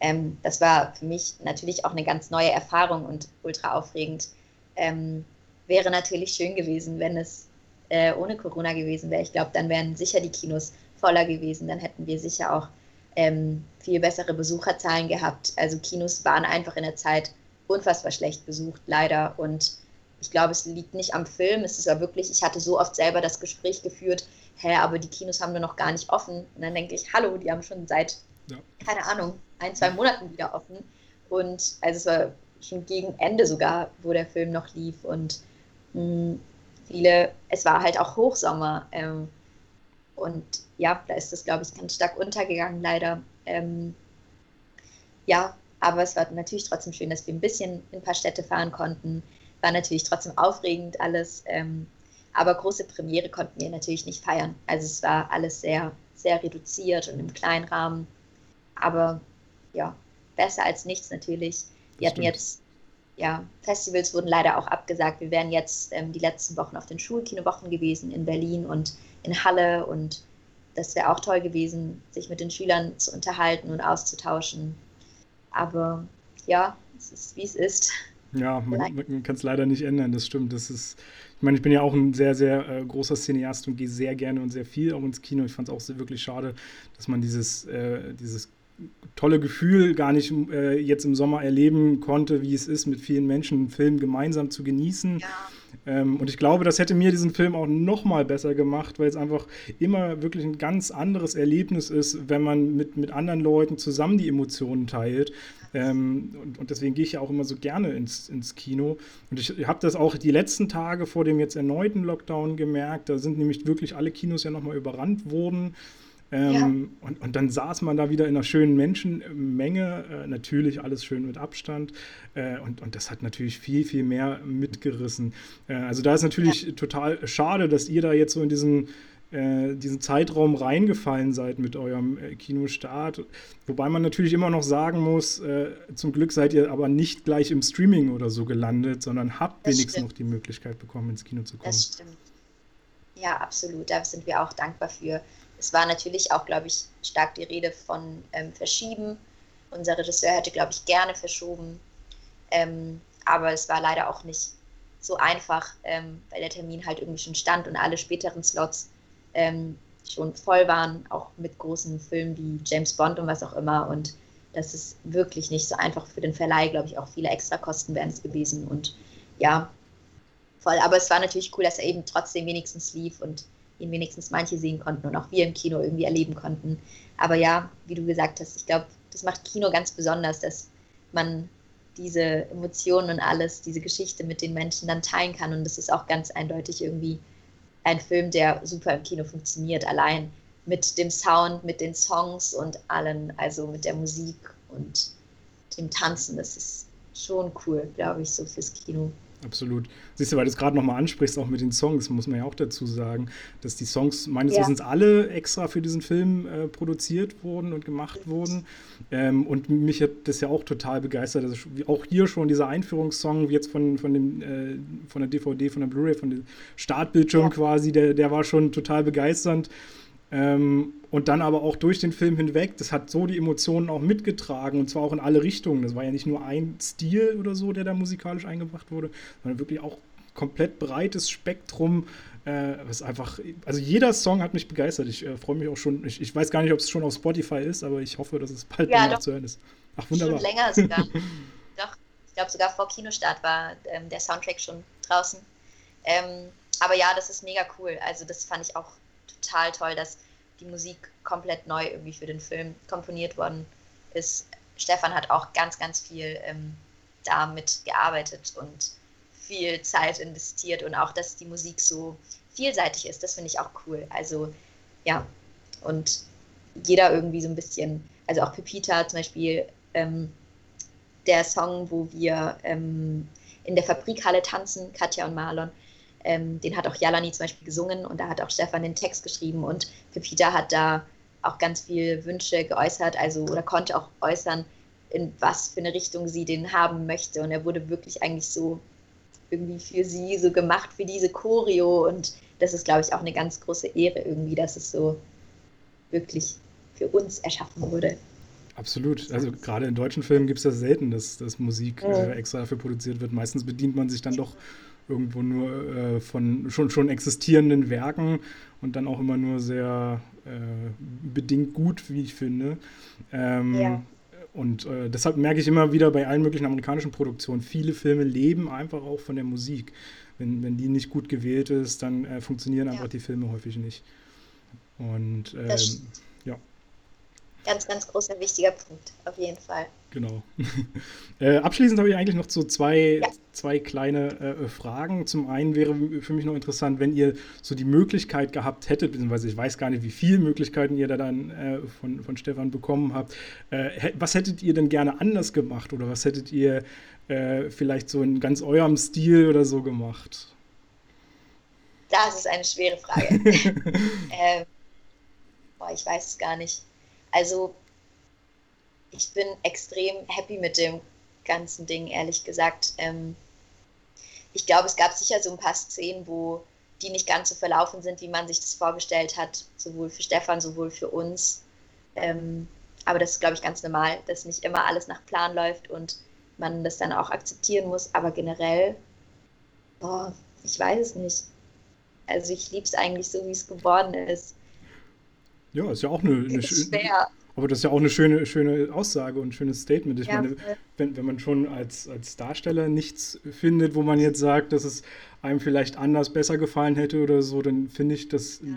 ähm, das war für mich natürlich auch eine ganz neue Erfahrung und ultra aufregend. Ähm, wäre natürlich schön gewesen, wenn es äh, ohne Corona gewesen wäre. Ich glaube, dann wären sicher die Kinos voller gewesen. Dann hätten wir sicher auch ähm, viel bessere Besucherzahlen gehabt. Also Kinos waren einfach in der Zeit unfassbar schlecht besucht, leider. Und ich glaube, es liegt nicht am Film. Es ist ja wirklich, ich hatte so oft selber das Gespräch geführt, hä, aber die Kinos haben nur noch gar nicht offen. Und dann denke ich, hallo, die haben schon seit, ja. keine Ahnung, ein, zwei Monaten wieder offen. Und also es war schon gegen Ende sogar, wo der Film noch lief. Und mh, hm, viele, es war halt auch Hochsommer. Ähm, und ja, da ist das, glaube ich, ganz stark untergegangen, leider. Ähm, ja, aber es war natürlich trotzdem schön, dass wir ein bisschen in ein paar Städte fahren konnten. War natürlich trotzdem aufregend alles. Ähm, aber große Premiere konnten wir natürlich nicht feiern. Also es war alles sehr, sehr reduziert und im kleinen Rahmen. Aber ja, besser als nichts natürlich. Wir hatten jetzt, ja, Festivals wurden leider auch abgesagt. Wir wären jetzt ähm, die letzten Wochen auf den Schulkinowochen gewesen in Berlin und in Halle und das wäre auch toll gewesen, sich mit den Schülern zu unterhalten und auszutauschen. Aber ja, es ist wie es ist. Ja, man, man kann es leider nicht ändern, das stimmt. Das ist, ich meine, ich bin ja auch ein sehr, sehr äh, großer Cineast und gehe sehr gerne und sehr viel auch ins Kino. Ich fand es auch sehr, wirklich schade, dass man dieses, äh, dieses tolle Gefühl gar nicht äh, jetzt im Sommer erleben konnte, wie es ist, mit vielen Menschen einen Film gemeinsam zu genießen. Ja. Ähm, und ich glaube, das hätte mir diesen Film auch noch mal besser gemacht, weil es einfach immer wirklich ein ganz anderes Erlebnis ist, wenn man mit, mit anderen Leuten zusammen die Emotionen teilt. Ähm, und, und, deswegen gehe ich ja auch immer so gerne ins, ins Kino. Und ich habe das auch die letzten Tage vor dem jetzt erneuten Lockdown gemerkt. Da sind nämlich wirklich alle Kinos ja nochmal überrannt worden. Ähm, ja. und, und, dann saß man da wieder in einer schönen Menschenmenge, äh, natürlich alles schön mit Abstand. Äh, und, und das hat natürlich viel, viel mehr mitgerissen. Äh, also da ist natürlich ja. total schade, dass ihr da jetzt so in diesen äh, diesen Zeitraum reingefallen seid mit eurem äh, Kinostart. Wobei man natürlich immer noch sagen muss, äh, zum Glück seid ihr aber nicht gleich im Streaming oder so gelandet, sondern habt das wenigstens stimmt. noch die Möglichkeit bekommen, ins Kino zu kommen. Das stimmt. Ja, absolut. Da sind wir auch dankbar für. Es war natürlich auch, glaube ich, stark die Rede von ähm, Verschieben. Unser Regisseur hätte, glaube ich, gerne verschoben. Ähm, aber es war leider auch nicht so einfach, ähm, weil der Termin halt irgendwie schon stand und alle späteren Slots ähm, schon voll waren, auch mit großen Filmen wie James Bond und was auch immer. Und das ist wirklich nicht so einfach für den Verleih, glaube ich, auch viele Extrakosten wären es gewesen. Und ja, voll. Aber es war natürlich cool, dass er eben trotzdem wenigstens lief und ihn wenigstens manche sehen konnten und auch wir im Kino irgendwie erleben konnten. Aber ja, wie du gesagt hast, ich glaube, das macht Kino ganz besonders, dass man diese Emotionen und alles, diese Geschichte mit den Menschen dann teilen kann. Und das ist auch ganz eindeutig irgendwie ein Film, der super im Kino funktioniert, allein mit dem Sound, mit den Songs und allen, also mit der Musik und dem Tanzen. Das ist schon cool, glaube ich, so fürs Kino. Absolut. Siehst du, weil du es gerade nochmal ansprichst, auch mit den Songs, muss man ja auch dazu sagen, dass die Songs meines ja. Wissens alle extra für diesen Film äh, produziert wurden und gemacht wurden. Ähm, und mich hat das ja auch total begeistert. Also auch hier schon dieser Einführungssong, jetzt von, von, dem, äh, von der DVD, von der Blu-ray, von dem Startbildschirm ja. quasi, der, der war schon total begeisternd. Ähm, und dann aber auch durch den Film hinweg, das hat so die Emotionen auch mitgetragen und zwar auch in alle Richtungen. Das war ja nicht nur ein Stil oder so, der da musikalisch eingebracht wurde, sondern wirklich auch komplett breites Spektrum. Äh, was einfach, also jeder Song hat mich begeistert. Ich äh, freue mich auch schon. Ich, ich, weiß gar nicht, ob es schon auf Spotify ist, aber ich hoffe, dass es bald ja, noch zu hören ist. Ach, wunderbar. Schon länger sogar. (laughs) doch, ich glaube sogar vor Kinostart war ähm, der Soundtrack schon draußen. Ähm, aber ja, das ist mega cool. Also das fand ich auch total toll, dass die Musik komplett neu irgendwie für den Film komponiert worden ist. Stefan hat auch ganz, ganz viel ähm, damit gearbeitet und viel Zeit investiert und auch, dass die Musik so vielseitig ist, das finde ich auch cool. Also ja, und jeder irgendwie so ein bisschen, also auch Pepita zum Beispiel, ähm, der Song, wo wir ähm, in der Fabrikhalle tanzen, Katja und Marlon, ähm, den hat auch Jalani zum Beispiel gesungen und da hat auch Stefan den Text geschrieben und Pepita hat da auch ganz viele Wünsche geäußert, also oder konnte auch äußern, in was für eine Richtung sie den haben möchte. Und er wurde wirklich eigentlich so irgendwie für sie so gemacht, für diese Choreo. Und das ist, glaube ich, auch eine ganz große Ehre irgendwie, dass es so wirklich für uns erschaffen wurde. Absolut. Also gerade in deutschen Filmen gibt es das selten, dass, dass Musik äh, extra dafür produziert wird. Meistens bedient man sich dann doch irgendwo nur äh, von schon, schon existierenden Werken und dann auch immer nur sehr äh, bedingt gut, wie ich finde. Ähm, ja. Und äh, deshalb merke ich immer wieder bei allen möglichen amerikanischen Produktionen, viele Filme leben einfach auch von der Musik. Wenn, wenn die nicht gut gewählt ist, dann äh, funktionieren ja. einfach die Filme häufig nicht. Und ähm, ja. Ganz, ganz großer, wichtiger Punkt, auf jeden Fall. Genau. (laughs) äh, abschließend habe ich eigentlich noch so zwei, ja. zwei kleine äh, Fragen. Zum einen wäre für mich noch interessant, wenn ihr so die Möglichkeit gehabt hättet, beziehungsweise ich weiß gar nicht, wie viele Möglichkeiten ihr da dann äh, von, von Stefan bekommen habt. Äh, was hättet ihr denn gerne anders gemacht oder was hättet ihr äh, vielleicht so in ganz eurem Stil oder so gemacht? Das ist eine schwere Frage. (laughs) ähm, boah, ich weiß es gar nicht. Also ich bin extrem happy mit dem ganzen Ding, ehrlich gesagt. Ähm, ich glaube, es gab sicher so ein paar Szenen, wo die nicht ganz so verlaufen sind, wie man sich das vorgestellt hat, sowohl für Stefan, sowohl für uns. Ähm, aber das ist, glaube ich, ganz normal, dass nicht immer alles nach Plan läuft und man das dann auch akzeptieren muss. Aber generell, boah, ich weiß es nicht. Also ich liebe es eigentlich so, wie es geworden ist. Ja, ist ja auch eine, eine schöne. Aber das ist ja auch eine schöne, schöne Aussage und ein schönes Statement. Ich ja, meine, wenn, wenn man schon als, als Darsteller nichts findet, wo man jetzt sagt, dass es einem vielleicht anders besser gefallen hätte oder so, dann finde ich das ja.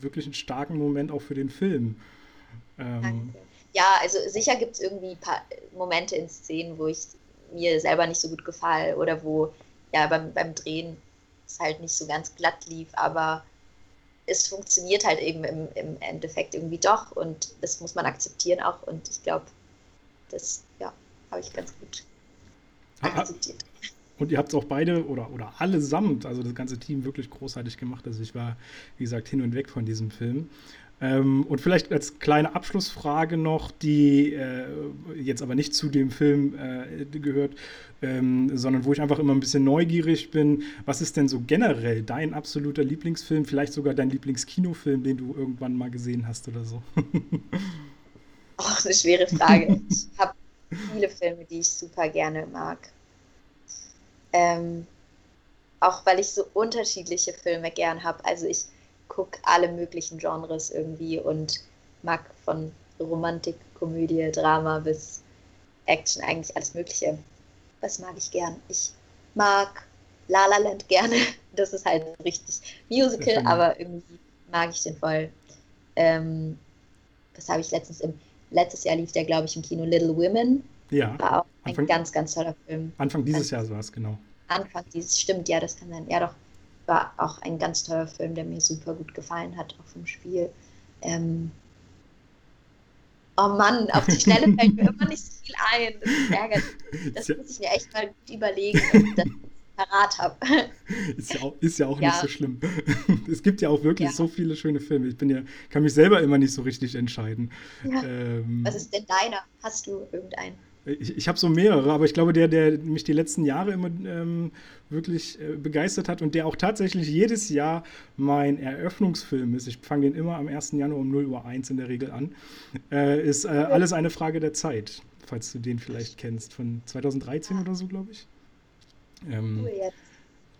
wirklich einen starken Moment auch für den Film. Ähm, ja, also sicher gibt es irgendwie Momente in Szenen, wo ich mir selber nicht so gut gefalle oder wo ja beim, beim Drehen es halt nicht so ganz glatt lief, aber es funktioniert halt eben im, im Endeffekt irgendwie doch und das muss man akzeptieren auch und ich glaube, das ja, habe ich ganz gut akzeptiert. Und ihr habt es auch beide oder, oder allesamt, also das ganze Team, wirklich großartig gemacht. Also ich war, wie gesagt, hin und weg von diesem Film. Ähm, und vielleicht als kleine Abschlussfrage noch, die äh, jetzt aber nicht zu dem Film äh, gehört, ähm, sondern wo ich einfach immer ein bisschen neugierig bin. Was ist denn so generell dein absoluter Lieblingsfilm, vielleicht sogar dein Lieblingskinofilm, den du irgendwann mal gesehen hast oder so? (laughs) Ach, eine schwere Frage. ich habe viele Filme, die ich super gerne mag. Ähm, auch weil ich so unterschiedliche Filme gern habe. Also ich gucke alle möglichen Genres irgendwie und mag von Romantik, Komödie, Drama bis Action eigentlich alles Mögliche. Was mag ich gern? Ich mag La La Land gerne. (laughs) Das ist halt richtig Musical, aber irgendwie mag ich den voll. Ähm, was habe ich letztens im letztes Jahr lief der, glaube ich, im Kino Little Women. Ja. War auch ein Anfang, ganz, ganz toller Film. Anfang dieses Jahres war es, genau. Anfang dieses, stimmt, ja, das kann sein. Ja, doch, war auch ein ganz toller Film, der mir super gut gefallen hat, auch vom Spiel. Ähm, oh Mann, auf die Schnelle (laughs) fällt mir immer nicht so viel ein. Das ist ärgerlich. Das muss ich mir echt mal gut überlegen, ob das (laughs) parat habe. (laughs) Ist ja auch, ist ja auch ja. nicht so schlimm. Es gibt ja auch wirklich ja. so viele schöne Filme. Ich bin ja, kann mich selber immer nicht so richtig entscheiden. Ähm, Was ist denn deiner? Hast du irgendeinen? Ich, ich habe so mehrere, aber ich glaube, der, der mich die letzten Jahre immer ähm, wirklich äh, begeistert hat und der auch tatsächlich jedes Jahr mein Eröffnungsfilm ist, ich fange den immer am 1. Januar um 0 Uhr 1 in der Regel an, äh, ist äh, Alles eine Frage der Zeit, falls du den vielleicht kennst, von 2013 oder so, glaube ich. Ähm.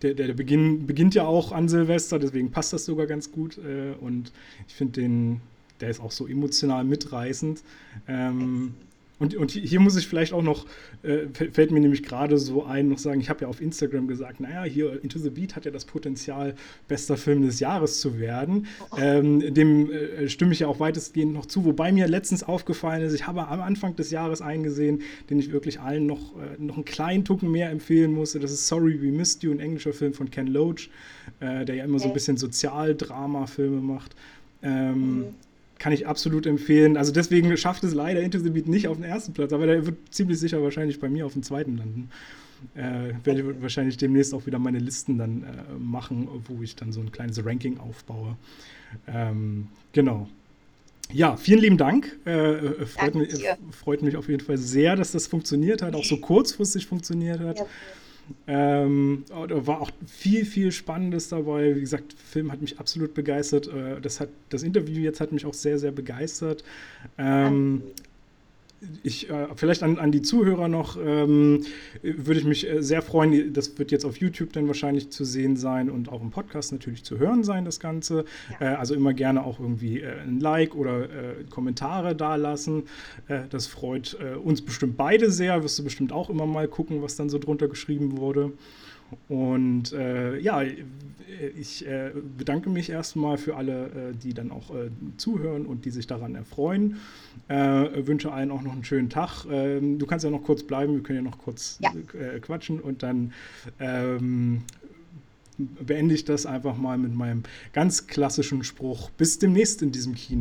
Der, der, der Beginn, beginnt ja auch an Silvester, deswegen passt das sogar ganz gut. Äh, und ich finde den, der ist auch so emotional mitreißend. Ähm, und, und hier muss ich vielleicht auch noch, äh, fällt mir nämlich gerade so ein, noch sagen, ich habe ja auf Instagram gesagt, naja, hier Into the Beat hat ja das Potenzial, bester Film des Jahres zu werden. Oh. Ähm, dem äh, stimme ich ja auch weitestgehend noch zu, wobei mir letztens aufgefallen ist, ich habe am Anfang des Jahres eingesehen, den ich wirklich allen noch, äh, noch einen kleinen Tucken mehr empfehlen musste. Das ist Sorry We Missed You, ein englischer Film von Ken Loach, äh, der ja immer okay. so ein bisschen Sozialdrama-Filme macht. Ähm, mhm kann ich absolut empfehlen. Also deswegen schafft es leider Into the Beat nicht auf den ersten Platz, aber der wird ziemlich sicher wahrscheinlich bei mir auf den zweiten landen. Äh, werde ich wahrscheinlich demnächst auch wieder meine Listen dann äh, machen, wo ich dann so ein kleines Ranking aufbaue. Ähm, genau. Ja, vielen lieben Dank. Äh, äh freut, mich, freut, mich, auf jeden Fall sehr, dass das funktioniert hat, auch so kurzfristig funktioniert hat. Ja. Ähm, war auch viel, viel Spannendes dabei. Wie gesagt, der Film hat mich absolut begeistert. Äh, das, hat, das Interview jetzt hat mich auch sehr, sehr begeistert. Ähm, ich, äh, vielleicht an, an, die Zuhörer noch, ähm, würde ich mich äh, sehr freuen. Das wird jetzt auf YouTube dann wahrscheinlich zu sehen sein und auch im Podcast natürlich zu hören sein, das Ganze. Ja. Äh, also immer gerne auch irgendwie äh, ein Like oder äh, Kommentare dalassen. Äh, das freut uns bestimmt beide sehr. Wirst du bestimmt auch immer mal gucken, was dann so drunter geschrieben wurde. Und äh, ja, ich äh, bedanke mich erstmal für alle, äh, die dann auch äh, zuhören und die sich daran erfreuen. Äh, wünsche allen auch noch einen schönen Tag. Ähm, du kannst ja noch kurz bleiben, wir können ja noch kurz ja. Äh, quatschen und dann ähm, beende ich das einfach mal mit meinem ganz klassischen Spruch. Bis demnächst in diesem Kino.